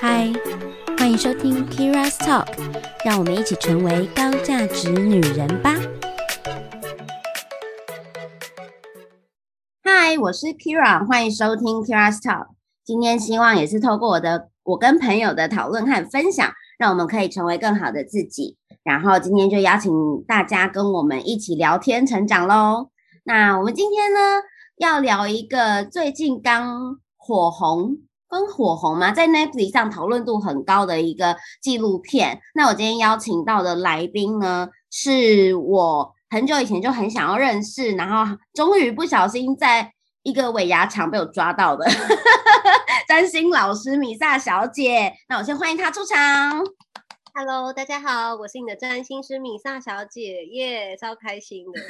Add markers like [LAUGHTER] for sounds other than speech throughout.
嗨，欢迎收听 Kira's Talk，让我们一起成为高价值女人吧。嗨，我是 Kira，欢迎收听 Kira's Talk。今天希望也是透过我的我跟朋友的讨论和分享，让我们可以成为更好的自己。然后今天就邀请大家跟我们一起聊天成长喽。那我们今天呢，要聊一个最近刚火红。跟火红嘛，在 Netflix 上讨论度很高的一个纪录片。那我今天邀请到的来宾呢，是我很久以前就很想要认识，然后终于不小心在一个尾牙场被我抓到的 [LAUGHS] 占星老师米萨小姐。那我先欢迎她出场。Hello，大家好，我是你的占星师米萨小姐，耶，超开心的，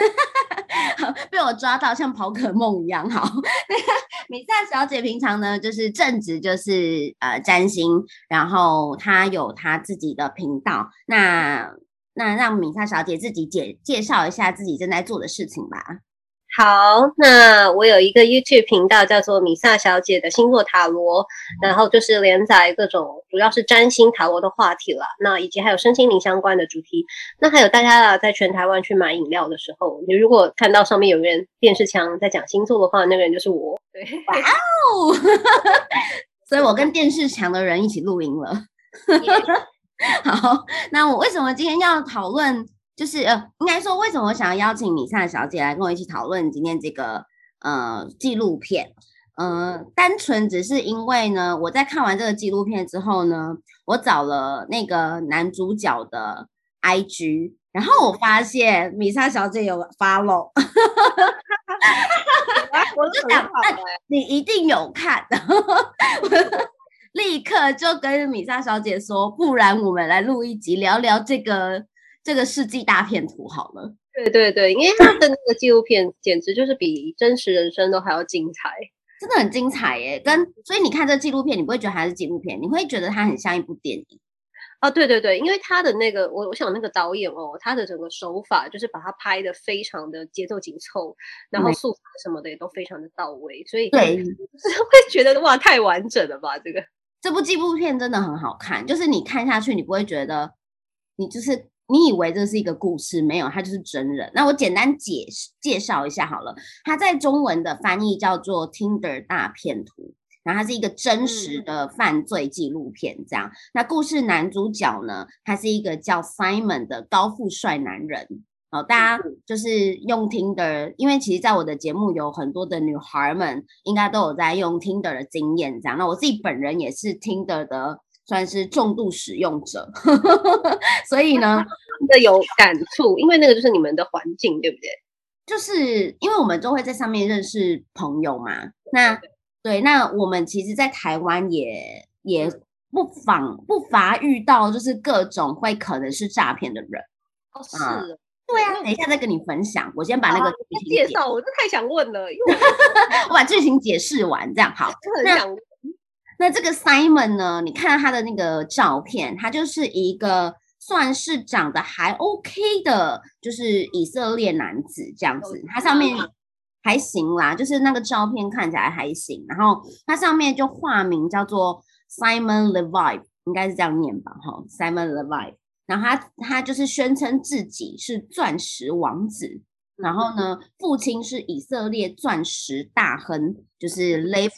[LAUGHS] 被我抓到像跑可梦一样。好，[LAUGHS] 米萨小姐平常呢就是正职就是呃占星，然后她有她自己的频道。那那让米萨小姐自己介介绍一下自己正在做的事情吧。好，那我有一个 YouTube 频道叫做米萨小姐的星座塔罗，然后就是连载各种主要是占星塔罗的话题了，那以及还有身心灵相关的主题。那还有大家啊，在全台湾去买饮料的时候，你如果看到上面有人电视墙在讲星座的话，那个人就是我。对，哇哦！[LAUGHS] 所以我跟电视墙的人一起录音了。[LAUGHS] 好，那我为什么今天要讨论？就是呃，应该说，为什么我想要邀请米萨小姐来跟我一起讨论今天这个呃纪录片？呃，单纯只是因为呢，我在看完这个纪录片之后呢，我找了那个男主角的 IG，然后我发现米莎小姐有 follow，[LAUGHS] [LAUGHS] 我就想，你一定有看，[LAUGHS] 立刻就跟米莎小姐说，不然我们来录一集聊聊这个。这个世纪大片图好了，对对对，因为他的那个纪录片简直就是比真实人生都还要精彩，真的很精彩耶！跟所以你看这纪录片，你不会觉得它是纪录片，你会觉得它很像一部电影哦。对对对，因为他的那个我我想那个导演哦，他的整个手法就是把它拍的非常的节奏紧凑，然后素材什么的也都非常的到位，所以对 [LAUGHS] 会觉得哇太完整了吧？这个这部纪录片真的很好看，就是你看下去，你不会觉得你就是。你以为这是一个故事，没有，他就是真人。那我简单解释介绍一下好了，他在中文的翻译叫做《Tinder 大片图》，然后它是一个真实的犯罪纪录片。这样，那故事男主角呢，他是一个叫 Simon 的高富帅男人。好，大家就是用 Tinder，因为其实在我的节目有很多的女孩们，应该都有在用 Tinder 的经验。这样，那我自己本人也是 Tinder 的。算是重度使用者，[LAUGHS] 所以呢，真的有感触，因为那个就是你们的环境，对不对？就是因为我们都会在上面认识朋友嘛。那对，那我们其实，在台湾也也不妨不乏遇到，就是各种会可能是诈骗的人。哦，是，对啊。等一下再跟你分享，我先把那个介绍，我真太想问了，因为 [LAUGHS] 我把剧情解释完，这样好。[LAUGHS] 那。那这个 Simon 呢？你看他的那个照片，他就是一个算是长得还 OK 的，就是以色列男子这样子。他上面还行啦，就是那个照片看起来还行。然后他上面就化名叫做 Simon Levi，应该是这样念吧？哈，Simon Levi。然后他他就是宣称自己是钻石王子。然后呢，父亲是以色列钻石大亨，就是 Lev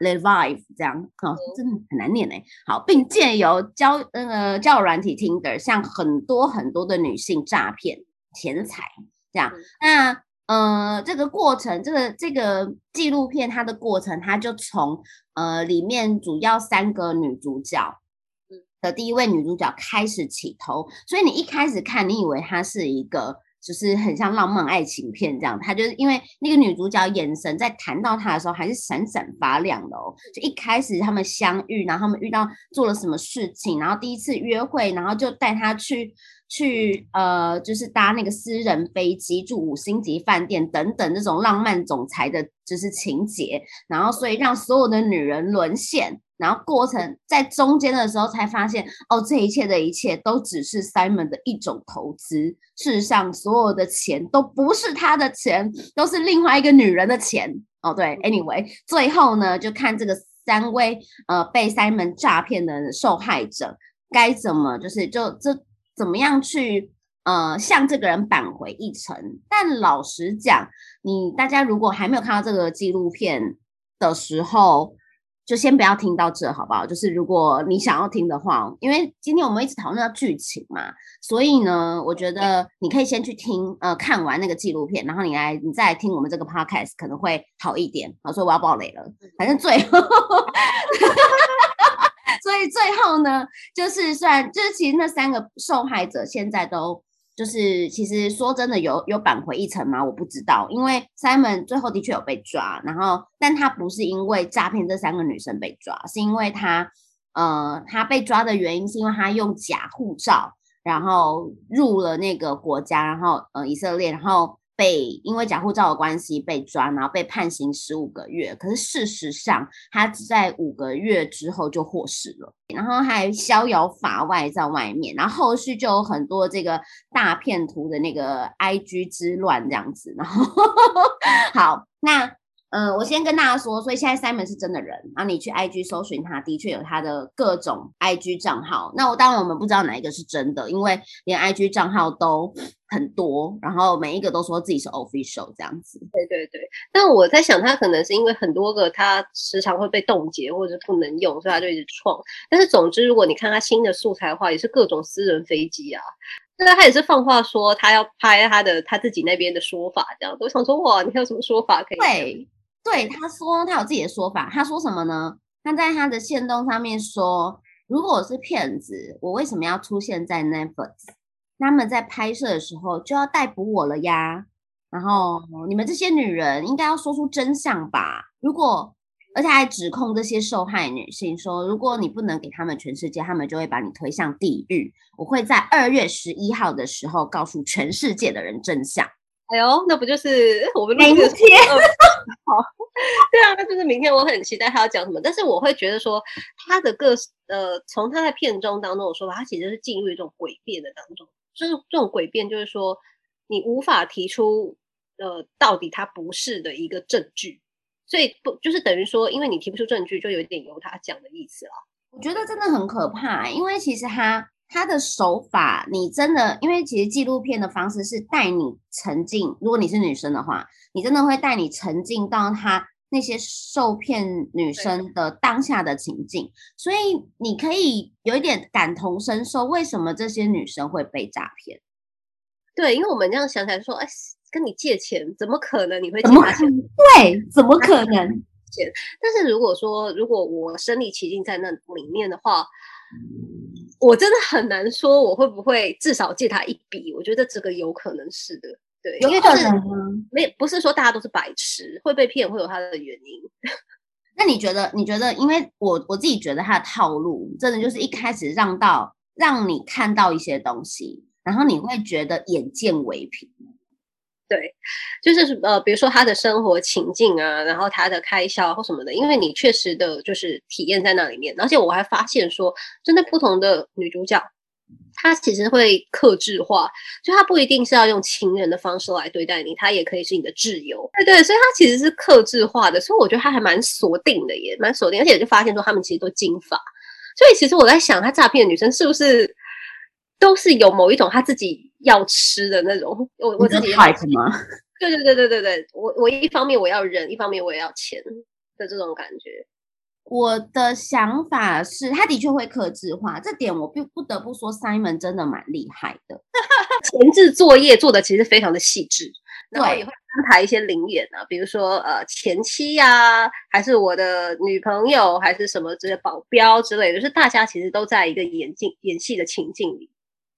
Levi 这样，哦，真的很难念哎。好，并借由交呃交友软体 Tinder 向很多很多的女性诈骗钱财，这样。那呃这个过程，这个这个纪录片它的过程，它就从呃里面主要三个女主角的第一位女主角开始起头，所以你一开始看，你以为她是一个。就是很像浪漫爱情片这样，他就是因为那个女主角眼神在谈到他的时候还是闪闪发亮的哦。就一开始他们相遇，然后他们遇到做了什么事情，然后第一次约会，然后就带他去去呃，就是搭那个私人飞机住五星级饭店等等这种浪漫总裁的，就是情节，然后所以让所有的女人沦陷。然后过程在中间的时候才发现，哦，这一切的一切都只是 Simon 的一种投资。事实上，所有的钱都不是他的钱，都是另外一个女人的钱。哦，对，anyway，最后呢，就看这个三位呃被 Simon 诈骗的受害者该怎么，就是就这怎么样去呃向这个人扳回一城。但老实讲，你大家如果还没有看到这个纪录片的时候，就先不要听到这，好不好？就是如果你想要听的话，因为今天我们一直讨论到剧情嘛，所以呢，我觉得你可以先去听，呃，看完那个纪录片，然后你来，你再来听我们这个 podcast 可能会好一点。好，所以我要爆雷了。反正最后，所以最后呢，就是虽然就是其实那三个受害者现在都。就是其实说真的，有有扳回一城吗？我不知道，因为 Simon 最后的确有被抓，然后但他不是因为诈骗这三个女生被抓，是因为他呃他被抓的原因是因为他用假护照，然后入了那个国家，然后呃以色列，然后。被因为假护照的关系被抓，然后被判刑十五个月。可是事实上，他在五个月之后就获释了，然后还逍遥法外在外面。然后后续就有很多这个大片图的那个 IG 之乱这样子。然后 [LAUGHS] 好，那。嗯，我先跟大家说，所以现在 Simon 是真的人，然后你去 IG 搜寻他，的确有他的各种 IG 账号。那我当然我们不知道哪一个是真的，因为连 IG 账号都很多，然后每一个都说自己是 official 这样子。对对对，但我在想，他可能是因为很多个他时常会被冻结或者不能用，所以他就一直创。但是总之，如果你看他新的素材的话，也是各种私人飞机啊。那他也是放话说他要拍他的他自己那边的说法，这样。我想说，哇，你还有什么说法可以？对。对，他说他有自己的说法。他说什么呢？他在他的线动上面说：“如果我是骗子，我为什么要出现在 Netflix？他们在拍摄的时候就要逮捕我了呀。然后你们这些女人应该要说出真相吧？如果而且还指控这些受害女性说，如果你不能给他们全世界，他们就会把你推向地狱。我会在二月十一号的时候告诉全世界的人真相。”哎呦，那不就是我们明天？好，[LAUGHS] 对啊，那就是明天。我很期待他要讲什么，但是我会觉得说他的个呃，从他在片中当中的说法，他其实是进入一种诡辩的当中。就是这种诡辩，就是说你无法提出呃，到底他不是的一个证据，所以不就是等于说，因为你提不出证据，就有点由他讲的意思了。我觉得真的很可怕，因为其实他。他的手法，你真的，因为其实纪录片的方式是带你沉浸。如果你是女生的话，你真的会带你沉浸到他那些受骗女生的当下的情境，所以你可以有一点感同身受，为什么这些女生会被诈骗？对，因为我们这样想起来说，哎，跟你借钱，怎么可能你会借他钱？对，怎么可能？钱？但是如果说，如果我身临其境在那里面的话。我真的很难说我会不会至少借他一笔，我觉得这个有可能是的，对，因为就是没不是说大家都是白痴，会被骗会有他的原因。[LAUGHS] 那你觉得？你觉得？因为我我自己觉得他的套路真的就是一开始让到让你看到一些东西，然后你会觉得眼见为凭。对，就是呃，比如说他的生活情境啊，然后他的开销或什么的，因为你确实的就是体验在那里面，而且我还发现说，针对不同的女主角，她其实会克制化，就他不一定是要用情人的方式来对待你，他也可以是你的挚友。对对，所以他其实是克制化的，所以我觉得他还蛮锁定的，耶蛮锁定，而且就发现说他们其实都金发，所以其实我在想，他诈骗的女生是不是都是有某一种他自己。要吃的那种，我我自己害吗？[LAUGHS] 对对对对对对，我我一方面我要人，一方面我也要钱的这种感觉。我的想法是，他的确会克制化，这点我不不得不说，Simon 真的蛮厉害的，[LAUGHS] 前置作业做的其实非常的细致，然后也会安排一些灵眼啊，比如说呃前妻呀，还是我的女朋友，还是什么这些保镖之类的，就是大家其实都在一个演境演戏的情境里。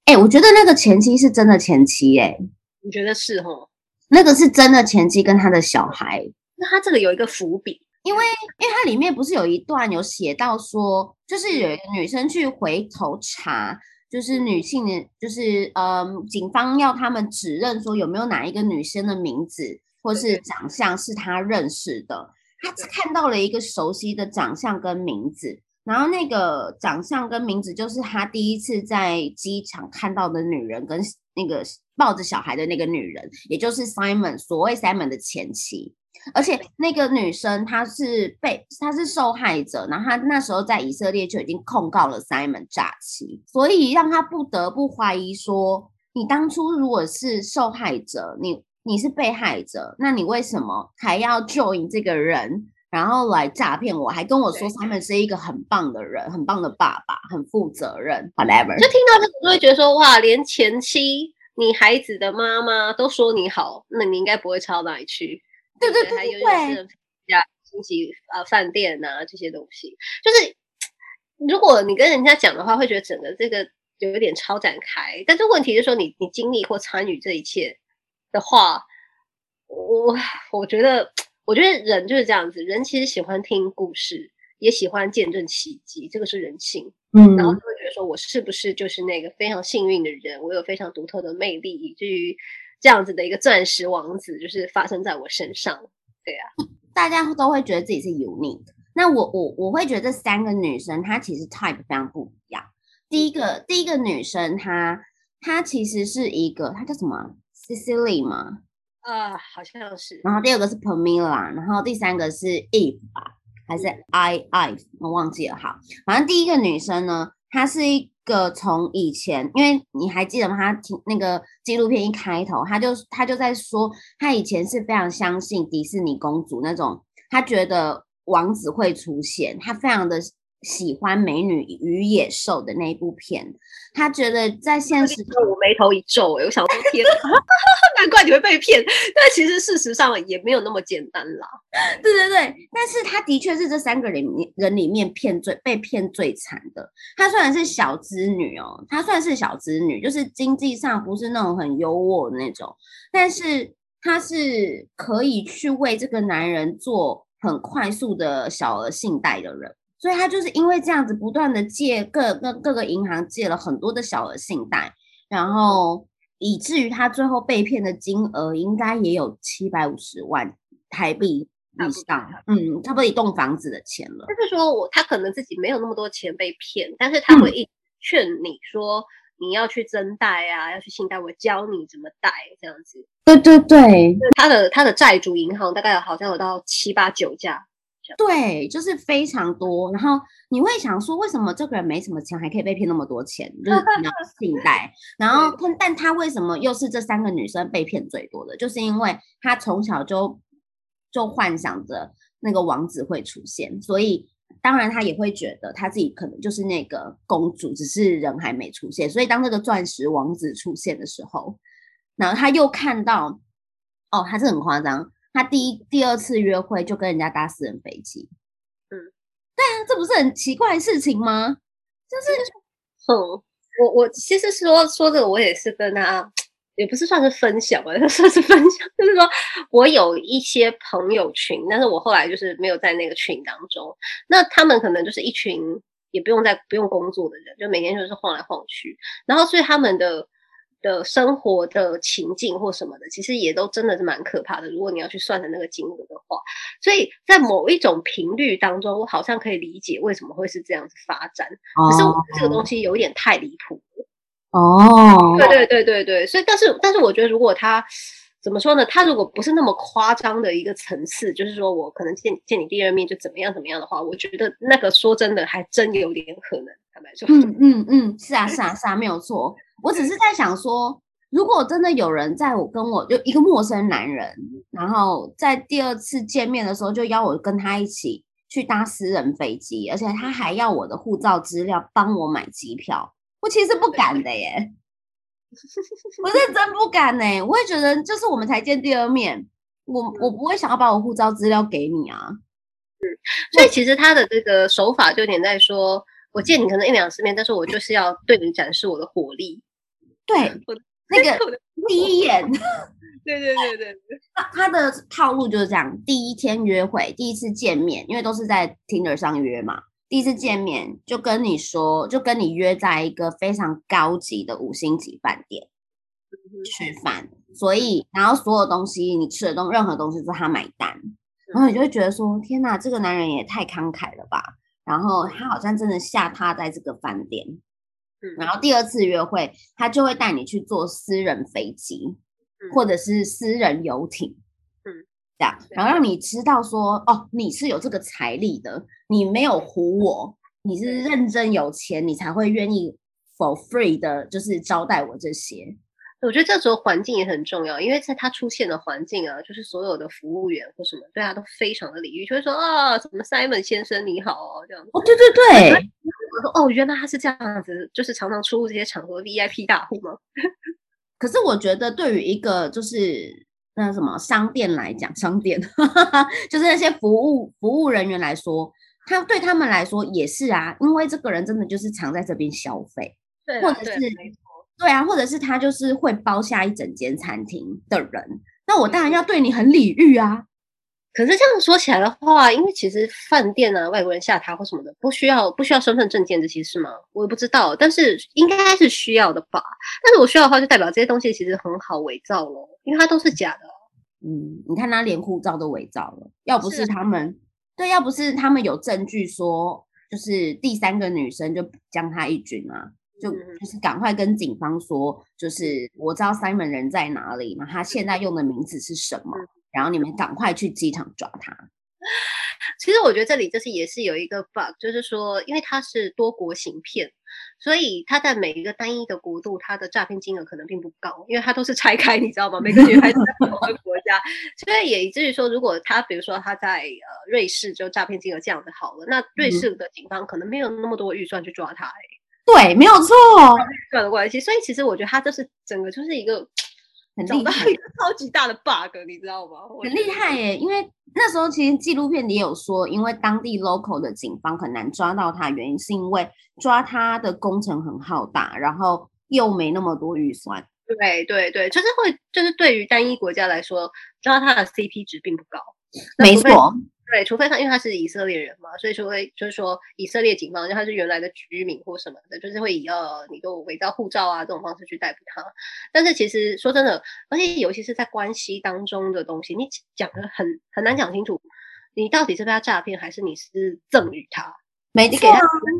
哎，我觉得那个前妻是真的前妻，哎，你觉得是吼？那个是真的前妻跟他的小孩。那他这个有一个伏笔，因为因为它里面不是有一段有写到说，就是有一个女生去回头查，就是女性的，就是嗯，警方要他们指认说有没有哪一个女生的名字或是长相是他认识的，他看到了一个熟悉的长相跟名字。然后那个长相跟名字就是他第一次在机场看到的女人，跟那个抱着小孩的那个女人，也就是 Simon 所谓 Simon 的前妻。而且那个女生她是被她是受害者，然后她那时候在以色列就已经控告了 Simon 诈欺，所以让她不得不怀疑说，你当初如果是受害者，你你是被害者，那你为什么还要 join 这个人，然后来诈骗我？还跟我说 Simon 是一个很棒的人，很棒的爸爸，很负责任，whatever。就听到这个就会觉得说，哇，连前妻。你孩子的妈妈都说你好，那你应该不会差到哪里去。对对对，还有就是家星级呃饭店呐这些东西，就是如果你跟人家讲的话，会觉得整个这个有一点超展开。但是问题就是说，你你经历或参与这一切的话，我我觉得我觉得人就是这样子，人其实喜欢听故事，也喜欢见证奇迹，这个是人性。嗯，然后就会觉得说，我是不是就是那个非常幸运的人？我有非常独特的魅力，以至于这样子的一个钻石王子就是发生在我身上。对啊，大家都会觉得自己是 unique。那我我我会觉得这三个女生她其实 type 非常不一样。第一个第一个女生她她其实是一个她叫什么 Cecily 吗？啊，好像是。然后第二个是 Pamela，然后第三个是 Eve 吧。还是 I I 我忘记了哈，反正第一个女生呢，她是一个从以前，因为你还记得吗？他听那个纪录片一开头，他就他就在说，他以前是非常相信迪士尼公主那种，他觉得王子会出现，他非常的。喜欢《美女与野兽》的那一部片，他觉得在现实中，我眉头一皱，哎，我想说天，[LAUGHS] 难怪你会被骗。但其实事实上也没有那么简单啦。[LAUGHS] 对对对，但是他的确是这三个人人里面骗最被骗最惨的。她虽然是小资女哦，她算是小资女，就是经济上不是那种很优渥的那种，但是她是可以去为这个男人做很快速的小额信贷的人。所以他就是因为这样子，不断的借各各各个银行借了很多的小额信贷，然后以至于他最后被骗的金额应该也有七百五十万台币以上，嗯，差不多一栋房子的钱了。就是说我他可能自己没有那么多钱被骗，但是他会一劝你说你要去增贷啊，要去信贷，我教你怎么贷这样子。对对对，他的他的债主银行大概好像有到七八九家。对，就是非常多。然后你会想说，为什么这个人没什么钱，还可以被骗那么多钱？就是 [LAUGHS] 信贷。然后，但但他为什么又是这三个女生被骗最多的？就是因为他从小就就幻想着那个王子会出现，所以当然他也会觉得他自己可能就是那个公主，只是人还没出现。所以当那个钻石王子出现的时候，然后他又看到，哦，还是很夸张。他第一、第二次约会就跟人家搭私人飞机，嗯，对啊，这不是很奇怪的事情吗？就是，嗯，我我其实说说这个，我也是跟他，也不是算是分享吧，[LAUGHS] 算是分享，就是说我有一些朋友群，但是我后来就是没有在那个群当中，那他们可能就是一群也不用在不用工作的人，就每天就是晃来晃去，然后所以他们的。的生活的情境或什么的，其实也都真的是蛮可怕的。如果你要去算的那个金额的话，所以在某一种频率当中，我好像可以理解为什么会是这样子发展。可是我这个东西有点太离谱了。哦，对对对对对，所以但是但是我觉得，如果他怎么说呢？他如果不是那么夸张的一个层次，就是说我可能见见你第二面就怎么样怎么样的话，我觉得那个说真的还真有点可能。坦白说，嗯嗯嗯，是啊是啊是啊，没有错。我只是在想说，如果真的有人在我跟我就一个陌生男人，然后在第二次见面的时候就邀我跟他一起去搭私人飞机，而且他还要我的护照资料帮我买机票，我其实不敢的耶，[LAUGHS] 我是真不敢呢。我会觉得，就是我们才见第二面，我我不会想要把我护照资料给你啊。嗯，所以其实他的这个手法就有点在说，我见你可能一两次面，但是我就是要对你展示我的火力。对，那个第一眼，[LAUGHS] 对对对对，他他的套路就是这样：第一天约会，第一次见面，因为都是在 Tinder 上约嘛，第一次见面就跟你说，就跟你约在一个非常高级的五星级饭店吃饭，所以然后所有东西你吃的东任何东西都是他买单，然后你就会觉得说：天哪，这个男人也太慷慨了吧！然后他好像真的下榻在这个饭店。然后第二次约会，他就会带你去坐私人飞机，或者是私人游艇。嗯，这样，然后让你知道说，哦，你是有这个财力的，你没有唬我，你是认真有钱，你才会愿意 for free 的，就是招待我这些。我觉得这时候环境也很重要，因为在他出现的环境啊，就是所有的服务员或什么对他都非常的礼遇，就会说啊，什么 Simon 先生你好哦这样。哦，对对对，我说哦，原来他是这样子，就是常常出入这些场合 VIP 大户吗？[LAUGHS] 可是我觉得对于一个就是那什么商店来讲，商店就是那些服务服务人员来说，他对他们来说也是啊，因为这个人真的就是常在这边消费，对，或者是。对啊，或者是他就是会包下一整间餐厅的人，那我当然要对你很礼遇啊。可是这样说起来的话，因为其实饭店啊，外国人下榻或什么的，不需要不需要身份证件这些是吗？我也不知道，但是应该是需要的吧。但是我需要的话，就代表这些东西其实很好伪造咯，因为它都是假的。嗯，你看他连护照都伪造了，要不是他们，对，要不是他们有证据说，就是第三个女生就将他一军啊。就就是赶快跟警方说，就是我知道 Simon 人在哪里嘛，他现在用的名字是什么，然后你们赶快去机场抓他。[LAUGHS] 其实我觉得这里就是也是有一个 bug，就是说，因为它是多国行骗，所以它在每一个单一的国度，它的诈骗金额可能并不高，因为它都是拆开，你知道吗？每个女孩子在不同的国家，所以也以至于说，如果他比如说他在呃瑞士就诈骗金额这样的好了，那瑞士的警方可能没有那么多预算去抓他，哎。对，没有错，这样的关系，所以其实我觉得他就是整个就是一个很厉害、超级大的 bug，你知道吗？很厉害耶！因为那时候其实纪录片里有说，因为当地 local 的警方很难抓到他，原因是因为抓他的工程很浩大，然后又没那么多预算。对对对，就是会，就是对于单一国家来说，抓他的 CP 值并不高。没错。对，除非他因为他是以色列人嘛，所以说会就是说以色列警方就他是原来的居民或什么的，就是会以呃你都伪造护照啊这种方式去逮捕他。但是其实说真的，而且尤其是在关系当中的东西，你讲的很很难讲清楚，你到底是被他诈骗还是你是赠与他？没错，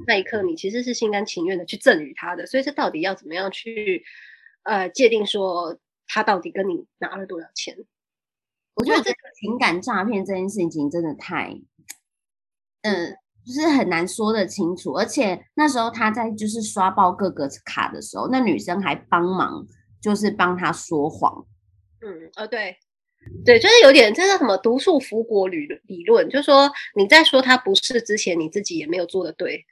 那一刻你其实是心甘情愿的去赠与他的，所以这到底要怎么样去呃界定说他到底跟你拿了多少钱？我觉得这个情感诈骗这件事情真的太，嗯，就是很难说得清楚。而且那时候他在就是刷爆各个卡的时候，那女生还帮忙，就是帮他说谎。嗯，哦，对，对，就是有点这是什么毒树福国理理论，就是说你在说他不是之前，你自己也没有做的对。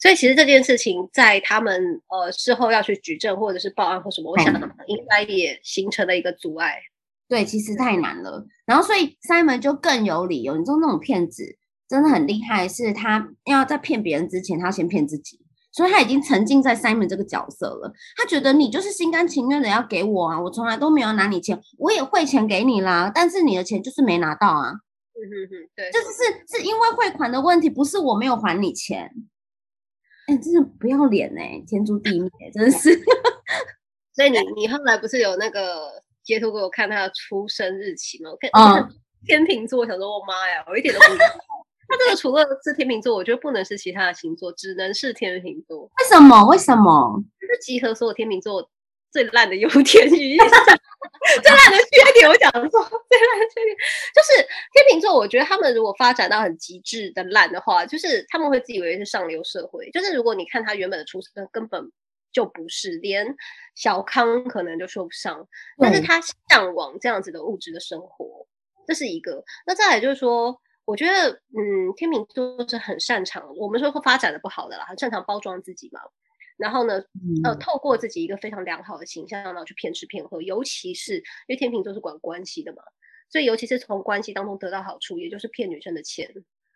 所以其实这件事情在他们呃事后要去举证或者是报案或什么，我想应该也形成了一个阻碍。对，其实太难了。然后，所以 Simon 就更有理由。你知道那种骗子真的很厉害，是他要在骗别人之前，他先骗自己。所以他已经沉浸在 Simon 这个角色了。他觉得你就是心甘情愿的要给我啊，我从来都没有拿你钱，我也汇钱给你啦。但是你的钱就是没拿到啊。嗯嗯嗯，对，就是是是因为汇款的问题，不是我没有还你钱。哎，真的不要脸哎，天诛地灭，真的是。[LAUGHS] 所以你你后来不是有那个？截图给我看他的出生日期嘛？我看天秤座，我想说，我妈呀，我一点都不知道。他这个除了是天秤座，我觉得不能是其他的星座，只能是天秤座。为什么？为什么？就是集合所有天秤座最烂的优点，[LAUGHS] 最烂的缺点。我想说，最烂的缺点就是天秤座。我觉得他们如果发展到很极致的烂的话，就是他们会自以为是上流社会。就是如果你看他原本的出生，根本。就不是连小康可能就说不上，但是他向往这样子的物质的生活，这是一个。那再来就是说，我觉得，嗯，天秤座是很擅长，我们说会发展的不好的啦，很擅长包装自己嘛。然后呢，呃，透过自己一个非常良好的形象，然后去骗吃骗喝，尤其是因为天秤座是管关系的嘛，所以尤其是从关系当中得到好处，也就是骗女生的钱。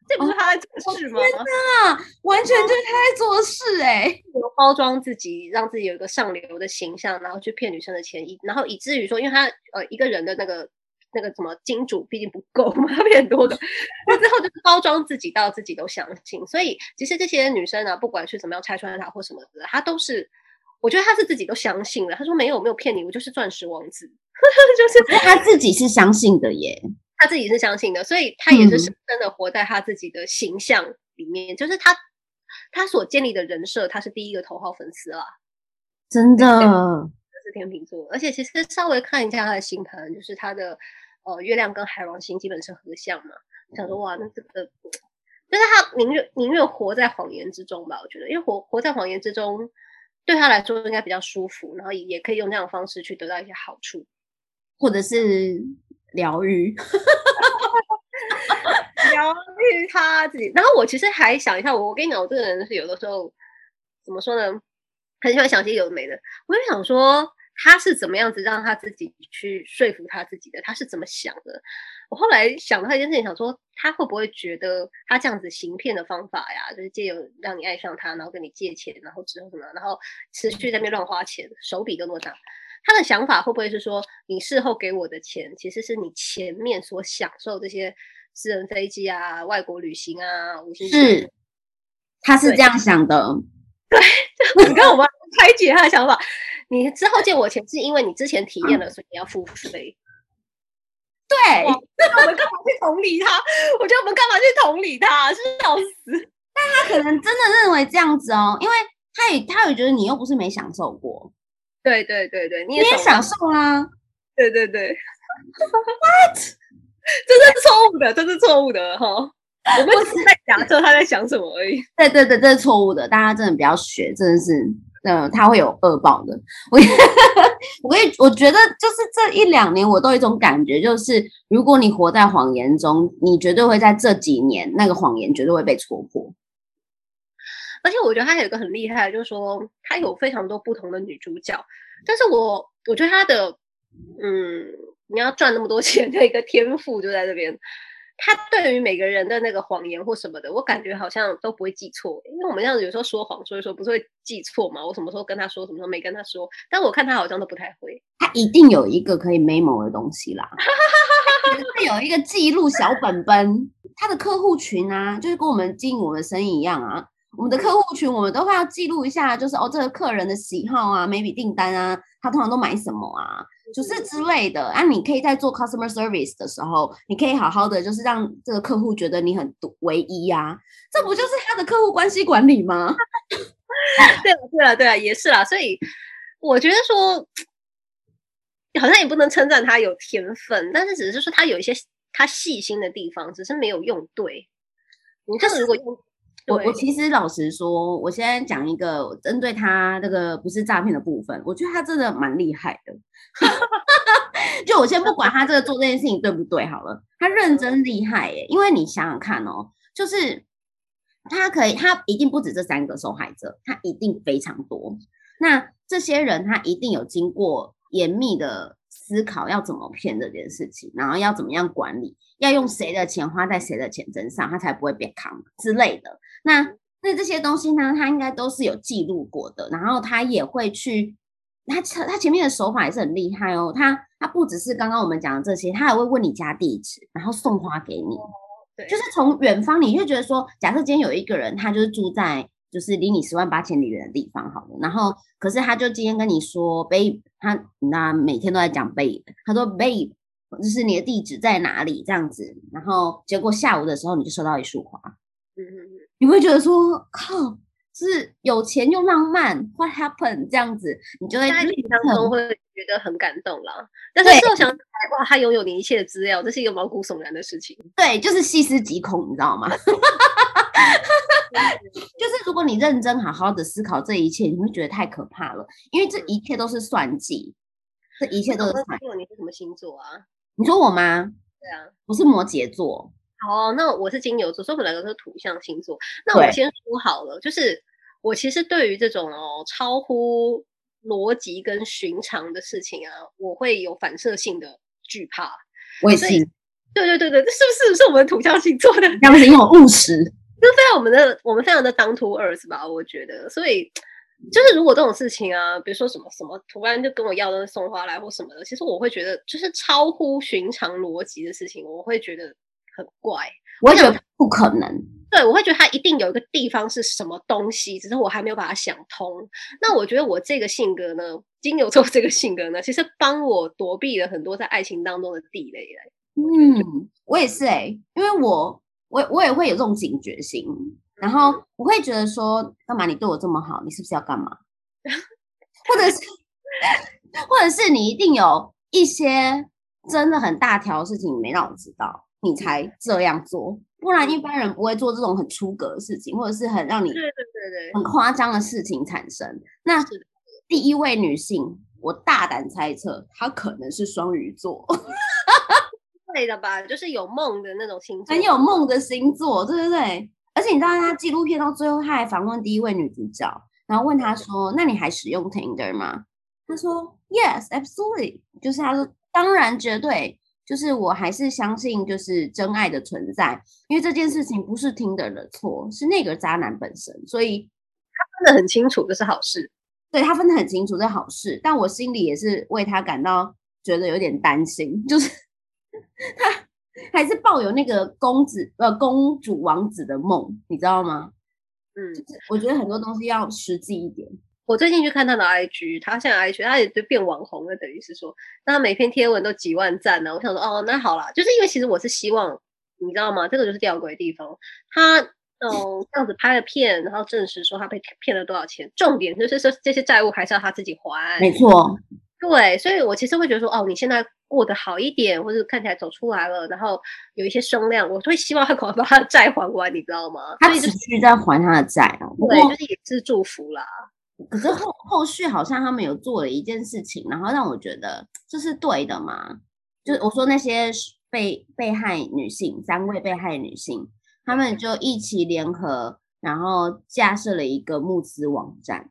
这不是他在做事吗？天哪，完全就是他在做事哎！[LAUGHS] 包装自己，让自己有一个上流的形象，然后去骗女生的钱，以然后以至于说，因为他呃一个人的那个那个什么金主毕竟不够嘛，他骗很多的，[LAUGHS] 他之后就是包装自己到自己都相信。所以其实这些女生呢，不管是怎么样拆穿他或什么的，他都是我觉得他是自己都相信了。他说没有没有骗你，我就是钻石王子，[LAUGHS] 就是他自己是相信的耶。他自己是相信的，所以他也是深深的活在他自己的形象里面。就是他他所建立的人设，他是第一个头号粉丝啦。真的，是天秤座。而且其实稍微看一下他的星盘，就是他的呃月亮跟海王星基本是合相嘛，想说哇，那这个就是他宁愿宁愿活在谎言之中吧，我觉得，因为活活在谎言之中对他来说应该比较舒服，然后也也可以用这样的方式去得到一些好处，或者是疗愈。[LAUGHS] 疗愈他自己，然后我其实还想一下，我跟你讲，我这个人是有的时候怎么说呢，很喜欢想些有的没的。我就想说，他是怎么样子让他自己去说服他自己的？他是怎么想的？我后来想到一件事情，想说他会不会觉得他这样子行骗的方法呀，就是借由让你爱上他，然后跟你借钱，然后之后什么，然后持续在那边乱花钱，手笔都那么大。他的想法会不会是说，你事后给我的钱，其实是你前面所享受这些？私人飞机啊，外国旅行啊，是，他是这样想的。[LAUGHS] 对，你看我们拆解他的想法。你之后借我钱，是因为你之前体验了，所以你要付费。对，那我们干嘛去同理他？我觉得我们干嘛去同理他？是笑死。但他可能真的认为这样子哦，因为他也他也觉得你又不是没享受过。对对对对，你也享受 [LAUGHS] 啦。对对对。What？[LAUGHS] 这是错误的，这是错误的哈！我们只是在假设他在想什么而已。对对对，这是错误的，大家真的不要学，真的是，嗯，他会有恶报的。我 [LAUGHS] 我也我觉得，就是这一两年，我都有一种感觉，就是如果你活在谎言中，你绝对会在这几年，那个谎言绝对会被戳破。而且我觉得他有一个很厉害，就是说他有非常多不同的女主角，但是我我觉得他的，嗯。你要赚那么多钱的一个天赋就在这边，他对于每个人的那个谎言或什么的，我感觉好像都不会记错。因为我们这样子有时候说谎，所以说不是会记错嘛？我什么时候跟他说，什么时候没跟他说？但我看他好像都不太会。他一定有一个可以 memo 的东西啦，[LAUGHS] 他有一个记录小本本。他的客户群啊，就是跟我们经营我们的生意一样啊。我们的客户群，我们都会要记录一下，就是哦，这个客人的喜好啊，每笔订单啊，他通常都买什么啊？就是之类的啊，你可以在做 customer service 的时候，你可以好好的，就是让这个客户觉得你很独唯一呀，这不就是他的客户关系管理吗？[LAUGHS] 对了，对了，对了，也是啦。所以我觉得说，好像也不能称赞他有天分，但是只是说他有一些他细心的地方，只是没有用对。你看，如果用。我我其实老实说，我现在讲一个针对他这个不是诈骗的部分，我觉得他真的蛮厉害的。[LAUGHS] 就我先不管他这个做这件事情对不对好了，他认真厉害耶。因为你想想看哦，就是他可以，他一定不止这三个受害者，他一定非常多。那这些人他一定有经过严密的思考，要怎么骗这件事情，然后要怎么样管理，要用谁的钱花在谁的钱身上，他才不会被坑之类的。那那这些东西呢？他应该都是有记录过的，然后他也会去，他他前面的手法也是很厉害哦。他他不只是刚刚我们讲的这些，他还会问你家地址，然后送花给你。对，就是从远方，你就觉得说，假设今天有一个人，他就是住在就是离你十万八千里远的地方，好了，然后可是他就今天跟你说，babe，他那每天都在讲 babe，他说 babe，就是你的地址在哪里这样子，然后结果下午的时候你就收到一束花。嗯嗯嗯。你会觉得说靠，是有钱又浪漫，What happened 这样子，你就会在当中会觉得很感动了。但是我想，哇，他拥有你一切的资料，这是一个毛骨悚然的事情。对，就是细思极恐，你知道吗？[LAUGHS] 就是如果你认真好好的思考这一切，你会觉得太可怕了，因为这一切都是算计，这一切都是算。你是什么星座啊？你说我吗？对啊，我是摩羯座。哦，那我是金牛座，所以我们两个都是土象星座。那我先说好了，就是我其实对于这种哦超乎逻辑跟寻常的事情啊，我会有反射性的惧怕。我也是。对对对对，这是不是是我们土象星座的？他们是因为务实，就非常我们的我们非常的当土儿子吧？我觉得，所以就是如果这种事情啊，比如说什么什么突然就跟我要的送花来或什么的，其实我会觉得就是超乎寻常逻辑的事情，我会觉得。很怪，我觉得不可能。对，我会觉得它一定有一个地方是什么东西，只是我还没有把它想通。那我觉得我这个性格呢，金牛座这个性格呢，其实帮我躲避了很多在爱情当中的地雷。嗯，我也是哎，因为我我我也会有这种警觉心，然后我会觉得说，干嘛你对我这么好，你是不是要干嘛？或者是或者是你一定有一些。真的很大条的事情没让我知道，你才这样做，不然一般人不会做这种很出格的事情，或者是很让你对对对对很夸张的事情产生。那第一位女性，我大胆猜测，她可能是双鱼座，[LAUGHS] 对的吧？就是有梦的那种星座，很有梦的星座，对对对。而且你知道，他纪录片到最后，他还访问第一位女主角，然后问她说：“那你还使用 Tinder 吗？”她说：“Yes, absolutely。”就是她说：“当然，绝对。”就是我还是相信，就是真爱的存在，因为这件事情不是 Tinder 的错，是那个渣男本身，所以他分得很清楚，这是好事。对他分得很清楚，这好事。但我心里也是为他感到觉得有点担心，就是 [LAUGHS] 他。还是抱有那个公子呃公主王子的梦，你知道吗？嗯，就是我觉得很多东西要实际一点。我最近去看他的 IG，他现在 IG 他也就变网红了，等于是说，那他每篇贴文都几万赞呢。我想说，哦，那好啦，就是因为其实我是希望，你知道吗？这个就是吊诡的地方。他嗯这样子拍了片，然后证实说他被骗了多少钱，重点就是说这些债务还是要他自己还。没错。对，所以我其实会觉得说，哦，你现在过得好一点，或者看起来走出来了，然后有一些声量，我会希望他赶快把他的债还完，你知道吗？他持续在还他的债啊，对，就是也是祝福啦。可是后后续好像他们有做了一件事情，然后让我觉得这是对的嘛？就是我说那些被被害女性，三位被害女性，他们就一起联合，然后架设了一个募资网站。